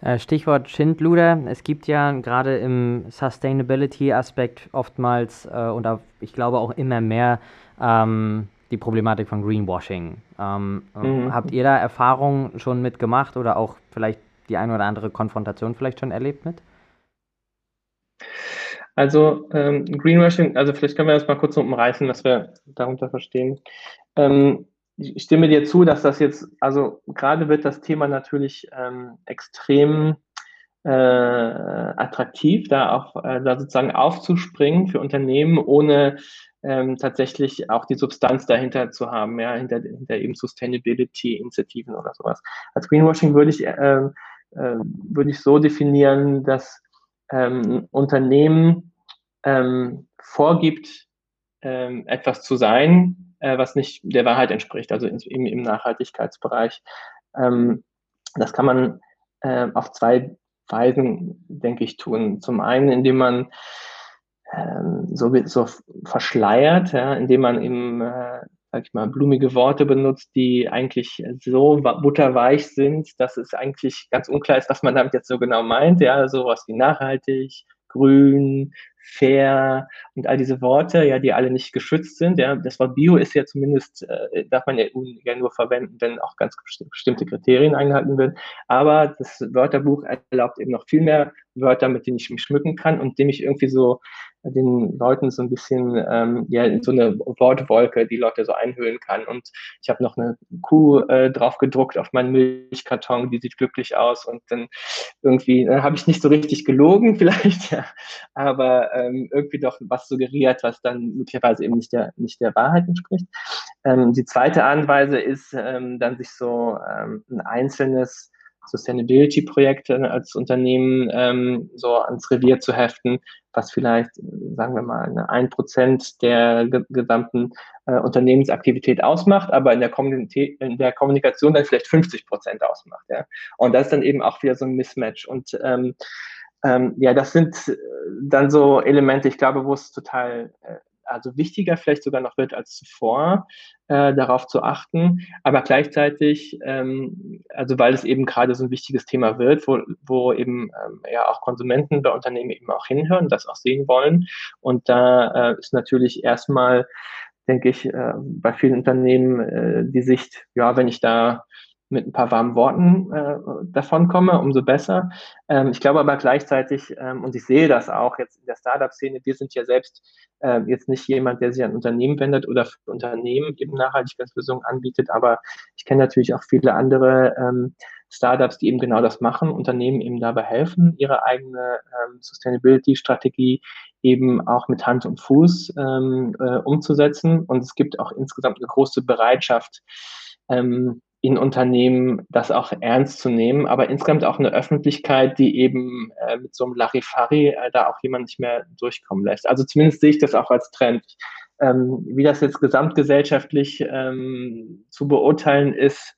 Äh, Stichwort Schindluder. Es gibt ja gerade im Sustainability-Aspekt oftmals äh, und auch, ich glaube auch immer mehr ähm, die Problematik von Greenwashing. Ähm, mhm. Habt ihr da Erfahrungen schon mitgemacht oder auch vielleicht die eine oder andere Konfrontation vielleicht schon erlebt mit? Also ähm, Greenwashing, also vielleicht können wir das mal kurz umreißen, was wir darunter verstehen. Ähm, ich stimme dir zu, dass das jetzt, also gerade wird das Thema natürlich ähm, extrem äh, attraktiv, da auch äh, da sozusagen aufzuspringen für Unternehmen, ohne ähm, tatsächlich auch die Substanz dahinter zu haben, ja, hinter, hinter eben Sustainability-Initiativen oder sowas. Als Greenwashing würde ich, äh, äh, würde ich so definieren, dass ähm, Unternehmen ähm, vorgibt, ähm, etwas zu sein, äh, was nicht der Wahrheit entspricht, also in, im, im Nachhaltigkeitsbereich. Ähm, das kann man äh, auf zwei Weisen, denke ich, tun. Zum einen, indem man ähm, so, so verschleiert, ja, indem man eben, äh, sag ich mal, blumige Worte benutzt, die eigentlich so butterweich sind, dass es eigentlich ganz unklar ist, was man damit jetzt so genau meint. Ja, sowas wie nachhaltig, grün, fair und all diese Worte, ja, die alle nicht geschützt sind. Ja, das Wort Bio ist ja zumindest, äh, darf man ja, ja nur verwenden, wenn auch ganz bestimmte Kriterien eingehalten werden. Aber das Wörterbuch erlaubt eben noch viel mehr Wörter, mit denen ich mich schmücken kann und dem ich irgendwie so den Leuten so ein bisschen ähm, ja so eine Wortwolke die Leute so einhüllen kann. Und ich habe noch eine Kuh äh, drauf gedruckt auf meinen Milchkarton, die sieht glücklich aus. Und dann irgendwie äh, habe ich nicht so richtig gelogen, vielleicht, ja, aber ähm, irgendwie doch was suggeriert, was dann möglicherweise eben nicht der nicht der Wahrheit entspricht. Ähm, die zweite Anweise ist ähm, dann sich so ähm, ein einzelnes Sustainability-Projekte als Unternehmen ähm, so ans Revier zu heften, was vielleicht, sagen wir mal, ein Prozent der gesamten äh, Unternehmensaktivität ausmacht, aber in der, in der, Kommunikation dann vielleicht 50 Prozent ausmacht. Ja? Und das ist dann eben auch wieder so ein Mismatch. Und ähm, ähm, ja, das sind dann so Elemente, ich glaube, wo es total äh, also wichtiger vielleicht sogar noch wird als zuvor, äh, darauf zu achten, aber gleichzeitig, ähm, also weil es eben gerade so ein wichtiges Thema wird, wo, wo eben ähm, ja auch Konsumenten bei Unternehmen eben auch hinhören, das auch sehen wollen. Und da äh, ist natürlich erstmal, denke ich, äh, bei vielen Unternehmen äh, die Sicht, ja, wenn ich da mit ein paar warmen Worten äh, davon komme, umso besser. Ähm, ich glaube aber gleichzeitig, ähm, und ich sehe das auch jetzt in der Startup-Szene, wir sind ja selbst äh, jetzt nicht jemand, der sich an Unternehmen wendet oder für Unternehmen eben Nachhaltigkeitslösungen anbietet, aber ich kenne natürlich auch viele andere ähm, Startups, die eben genau das machen, Unternehmen eben dabei helfen, ihre eigene ähm, Sustainability-Strategie eben auch mit Hand und Fuß ähm, äh, umzusetzen. Und es gibt auch insgesamt eine große Bereitschaft, ähm, in Unternehmen das auch ernst zu nehmen, aber insgesamt auch eine Öffentlichkeit, die eben äh, mit so einem Larifari äh, da auch jemand nicht mehr durchkommen lässt. Also zumindest sehe ich das auch als Trend. Ähm, wie das jetzt gesamtgesellschaftlich ähm, zu beurteilen ist,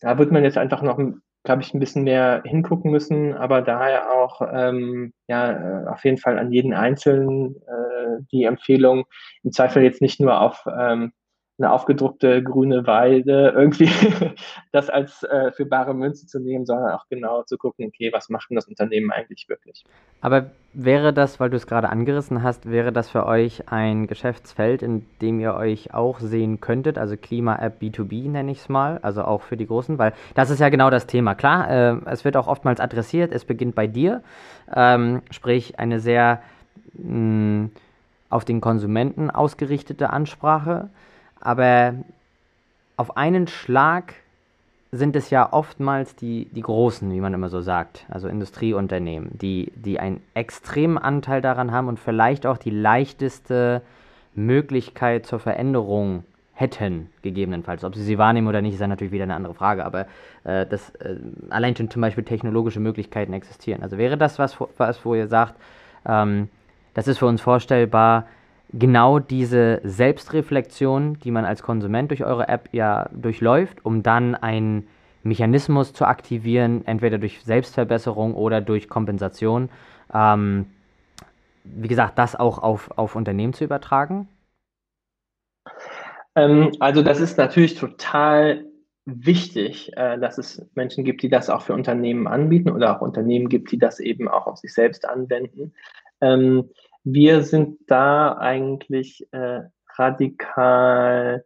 da wird man jetzt einfach noch, glaube ich, ein bisschen mehr hingucken müssen, aber daher auch ähm, ja äh, auf jeden Fall an jeden Einzelnen äh, die Empfehlung, im Zweifel jetzt nicht nur auf ähm, eine aufgedruckte grüne Weide irgendwie das als äh, für bare Münze zu nehmen, sondern auch genau zu gucken, okay, was macht denn das Unternehmen eigentlich wirklich? Aber wäre das, weil du es gerade angerissen hast, wäre das für euch ein Geschäftsfeld, in dem ihr euch auch sehen könntet, also Klima-App B2B nenne ich es mal, also auch für die Großen, weil das ist ja genau das Thema. Klar, äh, es wird auch oftmals adressiert, es beginnt bei dir, ähm, sprich eine sehr mh, mm, auf den Konsumenten ausgerichtete Ansprache aber auf einen Schlag sind es ja oftmals die, die Großen, wie man immer so sagt, also Industrieunternehmen, die, die einen extremen Anteil daran haben und vielleicht auch die leichteste Möglichkeit zur Veränderung hätten, gegebenenfalls. Ob sie sie wahrnehmen oder nicht, ist dann natürlich wieder eine andere Frage, aber äh, das, äh, allein schon zum Beispiel technologische Möglichkeiten existieren. Also wäre das was, was wo ihr sagt, ähm, das ist für uns vorstellbar, genau diese Selbstreflexion, die man als Konsument durch eure App ja durchläuft, um dann einen Mechanismus zu aktivieren, entweder durch Selbstverbesserung oder durch Kompensation. Ähm, wie gesagt, das auch auf, auf Unternehmen zu übertragen? Ähm, also das ist natürlich total wichtig, äh, dass es Menschen gibt, die das auch für Unternehmen anbieten oder auch Unternehmen gibt, die das eben auch auf sich selbst anwenden. Ähm, wir sind da eigentlich äh, radikal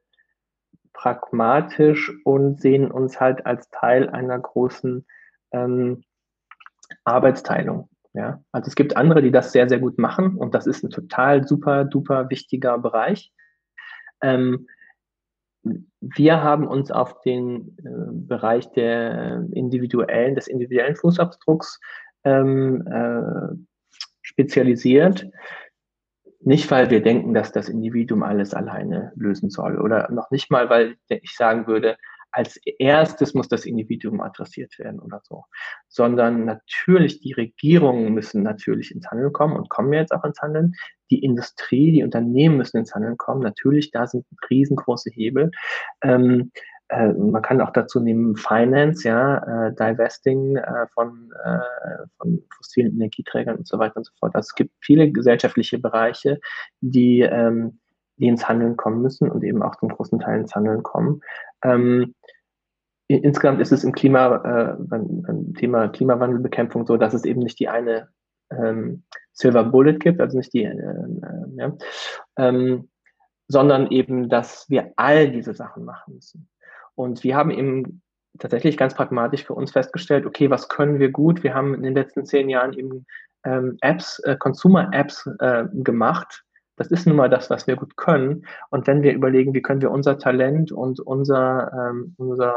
pragmatisch und sehen uns halt als Teil einer großen ähm, Arbeitsteilung. Ja? Also es gibt andere, die das sehr, sehr gut machen und das ist ein total super, duper wichtiger Bereich. Ähm, wir haben uns auf den äh, Bereich der individuellen, des individuellen Fußabdrucks ähm, äh, spezialisiert. Nicht, weil wir denken, dass das Individuum alles alleine lösen soll oder noch nicht mal, weil ich sagen würde, als erstes muss das Individuum adressiert werden oder so, sondern natürlich die Regierungen müssen natürlich ins Handeln kommen und kommen jetzt auch ins Handeln. Die Industrie, die Unternehmen müssen ins Handeln kommen. Natürlich, da sind riesengroße Hebel. Ähm, äh, man kann auch dazu nehmen Finance, ja, äh, Divesting äh, von, äh, von fossilen Energieträgern und so weiter und so fort. Also es gibt viele gesellschaftliche Bereiche, die, ähm, die ins Handeln kommen müssen und eben auch zum großen Teil ins Handeln kommen. Ähm, insgesamt ist es im Klima, äh, beim, beim, Thema Klimawandelbekämpfung so, dass es eben nicht die eine ähm, Silver Bullet gibt, also nicht die, ja, ähm, sondern eben, dass wir all diese Sachen machen müssen. Und wir haben eben tatsächlich ganz pragmatisch für uns festgestellt, okay, was können wir gut? Wir haben in den letzten zehn Jahren eben ähm, Apps, äh, Consumer-Apps äh, gemacht. Das ist nun mal das, was wir gut können. Und wenn wir überlegen, wie können wir unser Talent und unser, ähm, unsere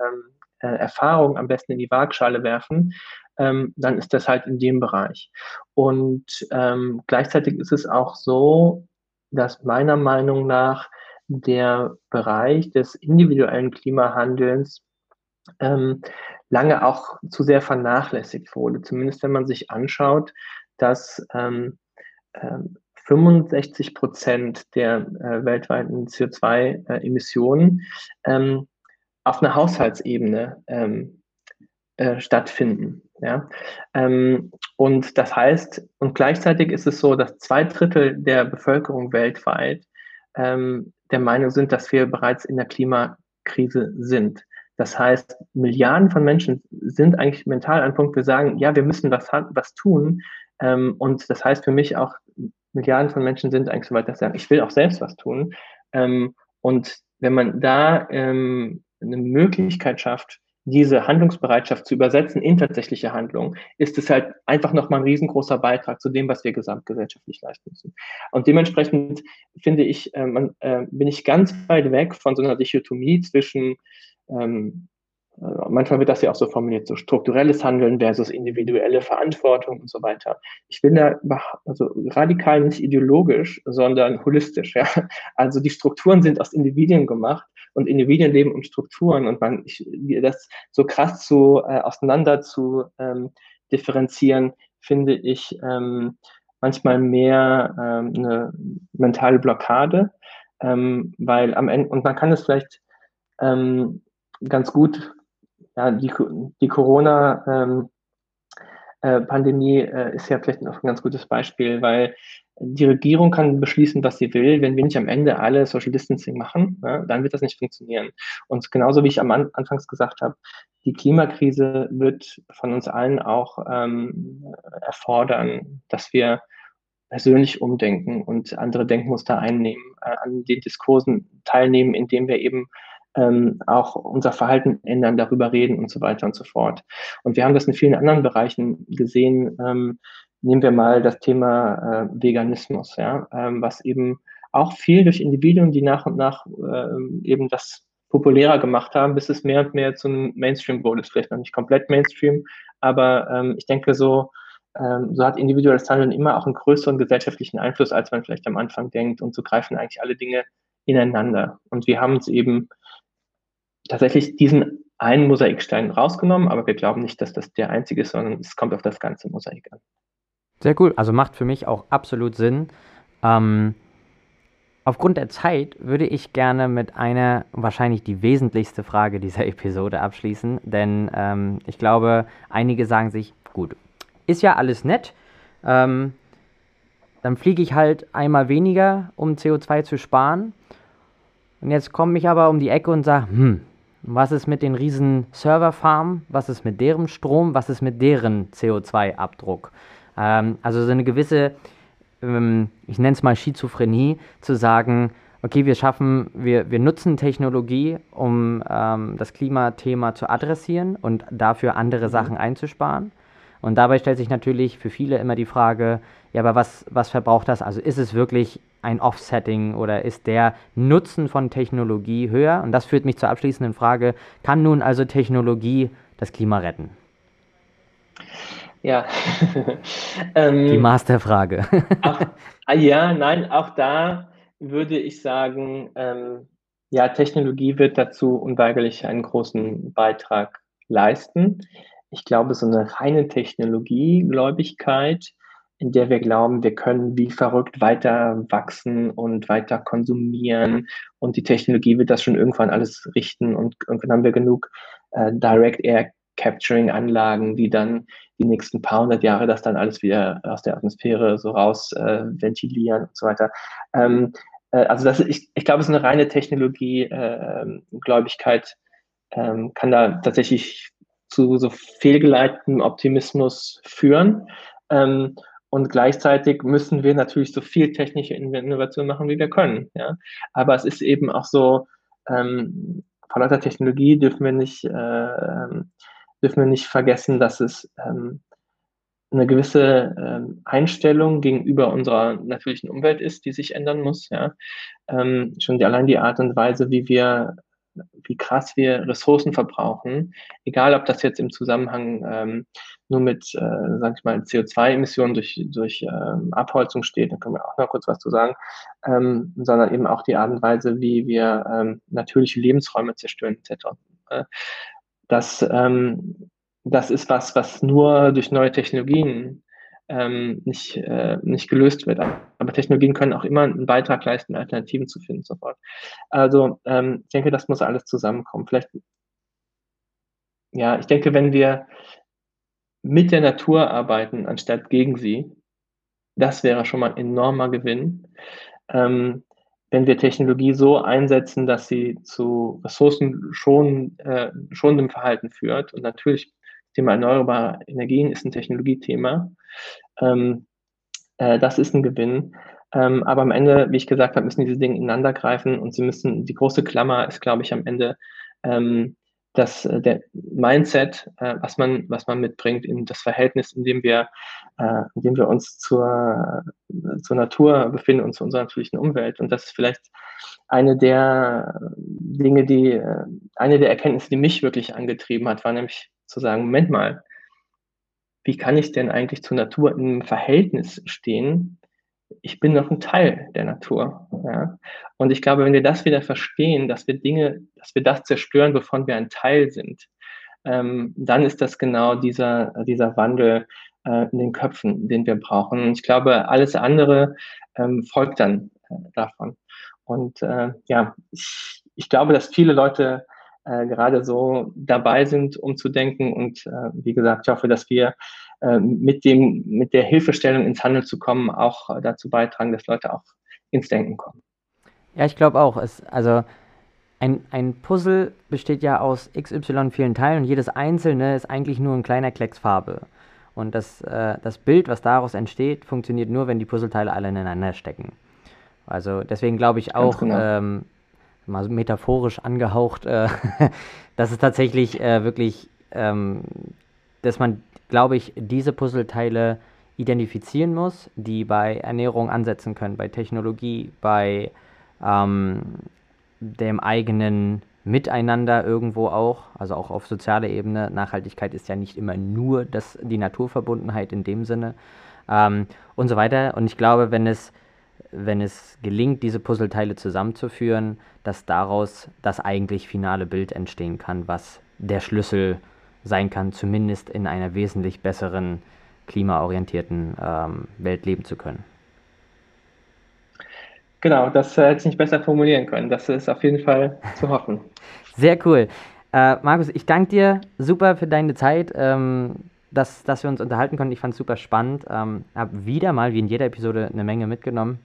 ähm, äh, Erfahrung am besten in die Waagschale werfen, ähm, dann ist das halt in dem Bereich. Und ähm, gleichzeitig ist es auch so, dass meiner Meinung nach der Bereich des individuellen Klimahandelns ähm, lange auch zu sehr vernachlässigt wurde. Zumindest wenn man sich anschaut, dass ähm, äh, 65 Prozent der äh, weltweiten CO2-Emissionen äh, ähm, auf einer Haushaltsebene ähm, äh, stattfinden. Ja? Ähm, und das heißt, und gleichzeitig ist es so, dass zwei Drittel der Bevölkerung weltweit ähm, der Meinung sind, dass wir bereits in der Klimakrise sind. Das heißt, Milliarden von Menschen sind eigentlich mental an Punkt, wir sagen, ja, wir müssen was, was tun. Ähm, und das heißt für mich auch, Milliarden von Menschen sind eigentlich so weit, dass sie sagen, ich will auch selbst was tun. Ähm, und wenn man da ähm, eine Möglichkeit schafft, diese Handlungsbereitschaft zu übersetzen in tatsächliche Handlung, ist es halt einfach nochmal ein riesengroßer Beitrag zu dem, was wir gesamtgesellschaftlich leisten müssen. Und dementsprechend finde ich, äh, man, äh, bin ich ganz weit weg von so einer Dichotomie zwischen ähm, äh, manchmal wird das ja auch so formuliert, so strukturelles Handeln versus individuelle Verantwortung und so weiter. Ich bin da also radikal nicht ideologisch, sondern holistisch. Ja? Also die Strukturen sind aus Individuen gemacht und Individuen leben um Strukturen und man ich, das so krass zu äh, auseinander zu ähm, differenzieren, finde ich ähm, manchmal mehr ähm, eine mentale Blockade, ähm, weil am Ende und man kann es vielleicht ähm, ganz gut, ja, die, die Corona ähm, äh, Pandemie äh, ist ja vielleicht noch ein ganz gutes Beispiel, weil die Regierung kann beschließen, was sie will. Wenn wir nicht am Ende alle Social Distancing machen, ja, dann wird das nicht funktionieren. Und genauso wie ich am An Anfangs gesagt habe, die Klimakrise wird von uns allen auch ähm, erfordern, dass wir persönlich umdenken und andere Denkmuster einnehmen, äh, an den Diskursen teilnehmen, indem wir eben ähm, auch unser Verhalten ändern, darüber reden und so weiter und so fort. Und wir haben das in vielen anderen Bereichen gesehen. Ähm, nehmen wir mal das Thema äh, Veganismus, ja, ähm, was eben auch viel durch Individuen, die nach und nach äh, eben das populärer gemacht haben, bis es mehr und mehr zum Mainstream wurde. Ist vielleicht noch nicht komplett Mainstream, aber ähm, ich denke so, ähm, so hat individuelles Handeln immer auch einen größeren gesellschaftlichen Einfluss, als man vielleicht am Anfang denkt. Und so greifen eigentlich alle Dinge ineinander. Und wir haben es eben tatsächlich diesen einen Mosaikstein rausgenommen, aber wir glauben nicht, dass das der einzige ist, sondern es kommt auf das ganze Mosaik an. Sehr cool. Also macht für mich auch absolut Sinn. Ähm, aufgrund der Zeit würde ich gerne mit einer wahrscheinlich die wesentlichste Frage dieser Episode abschließen, denn ähm, ich glaube, einige sagen sich, gut, ist ja alles nett. Ähm, dann fliege ich halt einmal weniger, um CO2 zu sparen. Und jetzt komme ich aber um die Ecke und sage, hm, was ist mit den riesen Serverfarmen? Was ist mit deren Strom? Was ist mit deren CO2-Abdruck? Ähm, also so eine gewisse, ähm, ich nenne es mal Schizophrenie, zu sagen, okay, wir schaffen, wir, wir nutzen Technologie, um ähm, das Klimathema zu adressieren und dafür andere mhm. Sachen einzusparen. Und dabei stellt sich natürlich für viele immer die Frage, ja, aber was, was verbraucht das? Also ist es wirklich ein Offsetting oder ist der Nutzen von Technologie höher? Und das führt mich zur abschließenden Frage, kann nun also Technologie das Klima retten? Ja. ähm, die Masterfrage. auch, ah, ja, nein, auch da würde ich sagen, ähm, ja, Technologie wird dazu unweigerlich einen großen Beitrag leisten. Ich glaube, so eine reine Technologiegläubigkeit in der wir glauben, wir können wie verrückt weiter wachsen und weiter konsumieren und die Technologie wird das schon irgendwann alles richten und irgendwann haben wir genug äh, Direct Air Capturing Anlagen, die dann die nächsten paar hundert Jahre das dann alles wieder aus der Atmosphäre so raus äh, ventilieren und so weiter. Ähm, äh, also das, ich, ich glaube, es ist eine reine Technologie-Gläubigkeit äh, ähm, kann da tatsächlich zu so fehlgeleitetem Optimismus führen. Ähm, Und gleichzeitig müssen wir natürlich so viel technische Innovation machen, wie wir können. Ja? Aber es ist eben auch so, ähm, vor lauter Technologie dürfen wir nicht, äh, ähm, dürfen wir nicht vergessen, dass es ähm, eine gewisse ähm, Einstellung gegenüber unserer natürlichen Umwelt ist, die sich ändern muss. Ja? Ähm, schon die, allein die Art und Weise, wie wir wie krass wir Ressourcen verbrauchen, egal ob das jetzt im Zusammenhang ähm, nur mit, äh, sag ich mal, CO2-Emissionen durch, durch ähm, Abholzung steht, da können wir auch noch kurz was zu sagen, ähm, sondern eben auch die Art und Weise, wie wir ähm, natürliche Lebensräume zerstören, etc. Äh, das, ähm, das ist was, was nur durch neue Technologien ähm, nicht, äh, nicht gelöst wird. Aber Technologien können auch immer einen Beitrag leisten, Alternativen zu finden sofort. Also ähm, ich denke, das muss alles zusammenkommen. Vielleicht, ja, ich denke, wenn wir mit der Natur arbeiten, anstatt gegen sie, das wäre schon mal ein enormer Gewinn. Ähm, wenn wir Technologie so einsetzen, dass sie zu Ressourcen schon, äh, schonendem Verhalten führt und natürlich Thema erneuerbare Energien ist ein Technologiethema. Ähm, äh, das ist ein Gewinn. Ähm, aber am Ende, wie ich gesagt habe, müssen diese Dinge ineinander greifen und sie müssen, die große Klammer ist, glaube ich, am Ende ähm, das, äh, der Mindset, äh, was, man, was man mitbringt, in das Verhältnis, in dem wir, äh, in dem wir uns zur, zur Natur befinden und zu unserer natürlichen Umwelt. Und das ist vielleicht eine der Dinge, die, eine der Erkenntnisse, die mich wirklich angetrieben hat, war nämlich zu sagen, Moment mal, wie kann ich denn eigentlich zur Natur im Verhältnis stehen? Ich bin noch ein Teil der Natur. Ja? Und ich glaube, wenn wir das wieder verstehen, dass wir Dinge, dass wir das zerstören, wovon wir ein Teil sind, ähm, dann ist das genau dieser, dieser Wandel äh, in den Köpfen, den wir brauchen. Und ich glaube, alles andere ähm, folgt dann äh, davon. Und äh, ja, ich, ich glaube, dass viele Leute äh, gerade so dabei sind, umzudenken. Und äh, wie gesagt, ich hoffe, dass wir mit dem, mit der Hilfestellung ins Handeln zu kommen, auch äh, dazu beitragen, dass Leute auch ins Denken kommen. Ja, ich glaube auch. Es, also ein, ein Puzzle besteht ja aus XY vielen Teilen und jedes einzelne ist eigentlich nur ein kleiner Klecks Farbe. Und das, äh, das Bild, was daraus entsteht, funktioniert nur, wenn die Puzzleteile alle ineinander stecken. Also deswegen glaube ich auch, genau. ähm, mal metaphorisch angehaucht, äh, dass es tatsächlich äh, wirklich, ähm, dass man, glaube ich, diese Puzzleteile identifizieren muss, die bei Ernährung ansetzen können, bei Technologie, bei ähm, dem eigenen Miteinander irgendwo auch, also auch auf sozialer Ebene. Nachhaltigkeit ist ja nicht immer nur das, die Naturverbundenheit in dem Sinne ähm, und so weiter. Und ich glaube, wenn es wenn es gelingt, diese Puzzleteile zusammenzuführen, dass daraus das eigentlich finale Bild entstehen kann, was der Schlüssel sein kann, zumindest in einer wesentlich besseren, klimaorientierten ähm, Welt leben zu können. Genau, das hätte ich nicht besser formulieren können. Das ist auf jeden Fall zu hoffen. Sehr cool. Äh, Markus, ich danke dir super für deine Zeit. Ähm, dass, dass wir uns unterhalten konnten. Ich fand es super spannend. Ähm, habe wieder mal, wie in jeder Episode, eine Menge mitgenommen.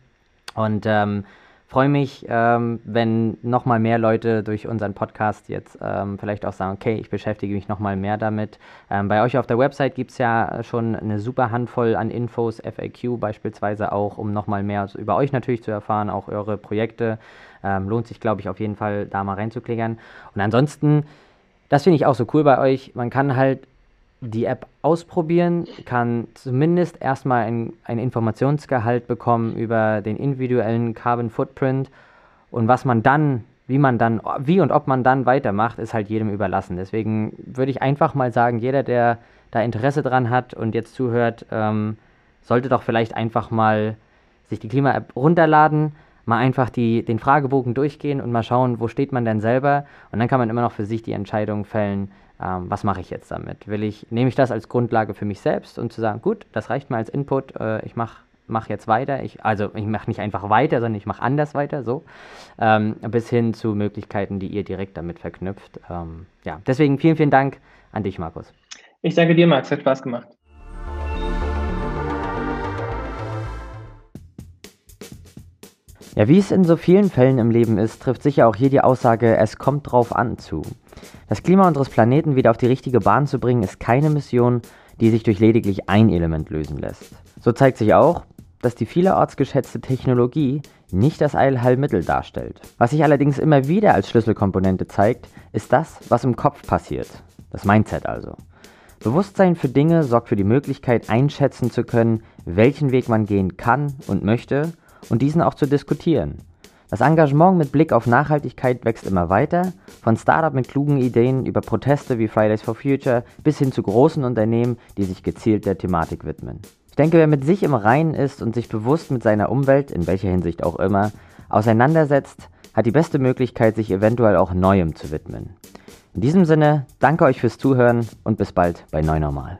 Und ähm, freue mich, ähm, wenn nochmal mehr Leute durch unseren Podcast jetzt ähm, vielleicht auch sagen, okay, ich beschäftige mich nochmal mehr damit. Ähm, bei euch auf der Website gibt es ja schon eine super Handvoll an Infos, FAQ beispielsweise auch, um nochmal mehr über euch natürlich zu erfahren, auch eure Projekte. Ähm, lohnt sich, glaube ich, auf jeden Fall da mal reinzuklickern. Und ansonsten, das finde ich auch so cool bei euch, man kann halt die App ausprobieren, kann zumindest erstmal ein, ein Informationsgehalt bekommen über den individuellen Carbon Footprint und was man dann, wie man dann, wie und ob man dann weitermacht, ist halt jedem überlassen. Deswegen würde ich einfach mal sagen, jeder, der da Interesse dran hat und jetzt zuhört, ähm, sollte doch vielleicht einfach mal sich die Klima-App runterladen, mal einfach die, den Fragebogen durchgehen und mal schauen, wo steht man denn selber. Und dann kann man immer noch für sich die Entscheidung fällen, ähm, was mache ich jetzt damit? Will ich, nehme ich das als Grundlage für mich selbst und zu sagen, gut, das reicht mir als Input, äh, ich mache mach jetzt weiter, ich, also ich mache nicht einfach weiter, sondern ich mache anders weiter, so, ähm, bis hin zu Möglichkeiten, die ihr direkt damit verknüpft. Ähm, ja, deswegen vielen, vielen Dank an dich, Markus. Ich danke dir, Max, hat Spaß gemacht. Ja, wie es in so vielen Fällen im Leben ist, trifft sicher auch hier die Aussage, es kommt drauf an zu. Das Klima unseres Planeten wieder auf die richtige Bahn zu bringen, ist keine Mission, die sich durch lediglich ein Element lösen lässt. So zeigt sich auch, dass die vielerorts geschätzte Technologie nicht das Allheilmittel darstellt. Was sich allerdings immer wieder als Schlüsselkomponente zeigt, ist das, was im Kopf passiert. Das Mindset also. Bewusstsein für Dinge sorgt für die Möglichkeit einschätzen zu können, welchen Weg man gehen kann und möchte und diesen auch zu diskutieren. Das Engagement mit Blick auf Nachhaltigkeit wächst immer weiter, von Startup mit klugen Ideen über Proteste wie Fridays for Future bis hin zu großen Unternehmen, die sich gezielt der Thematik widmen. Ich denke, wer mit sich im Reinen ist und sich bewusst mit seiner Umwelt, in welcher Hinsicht auch immer, auseinandersetzt, hat die beste Möglichkeit, sich eventuell auch Neuem zu widmen. In diesem Sinne, danke euch fürs Zuhören und bis bald bei Neunormal.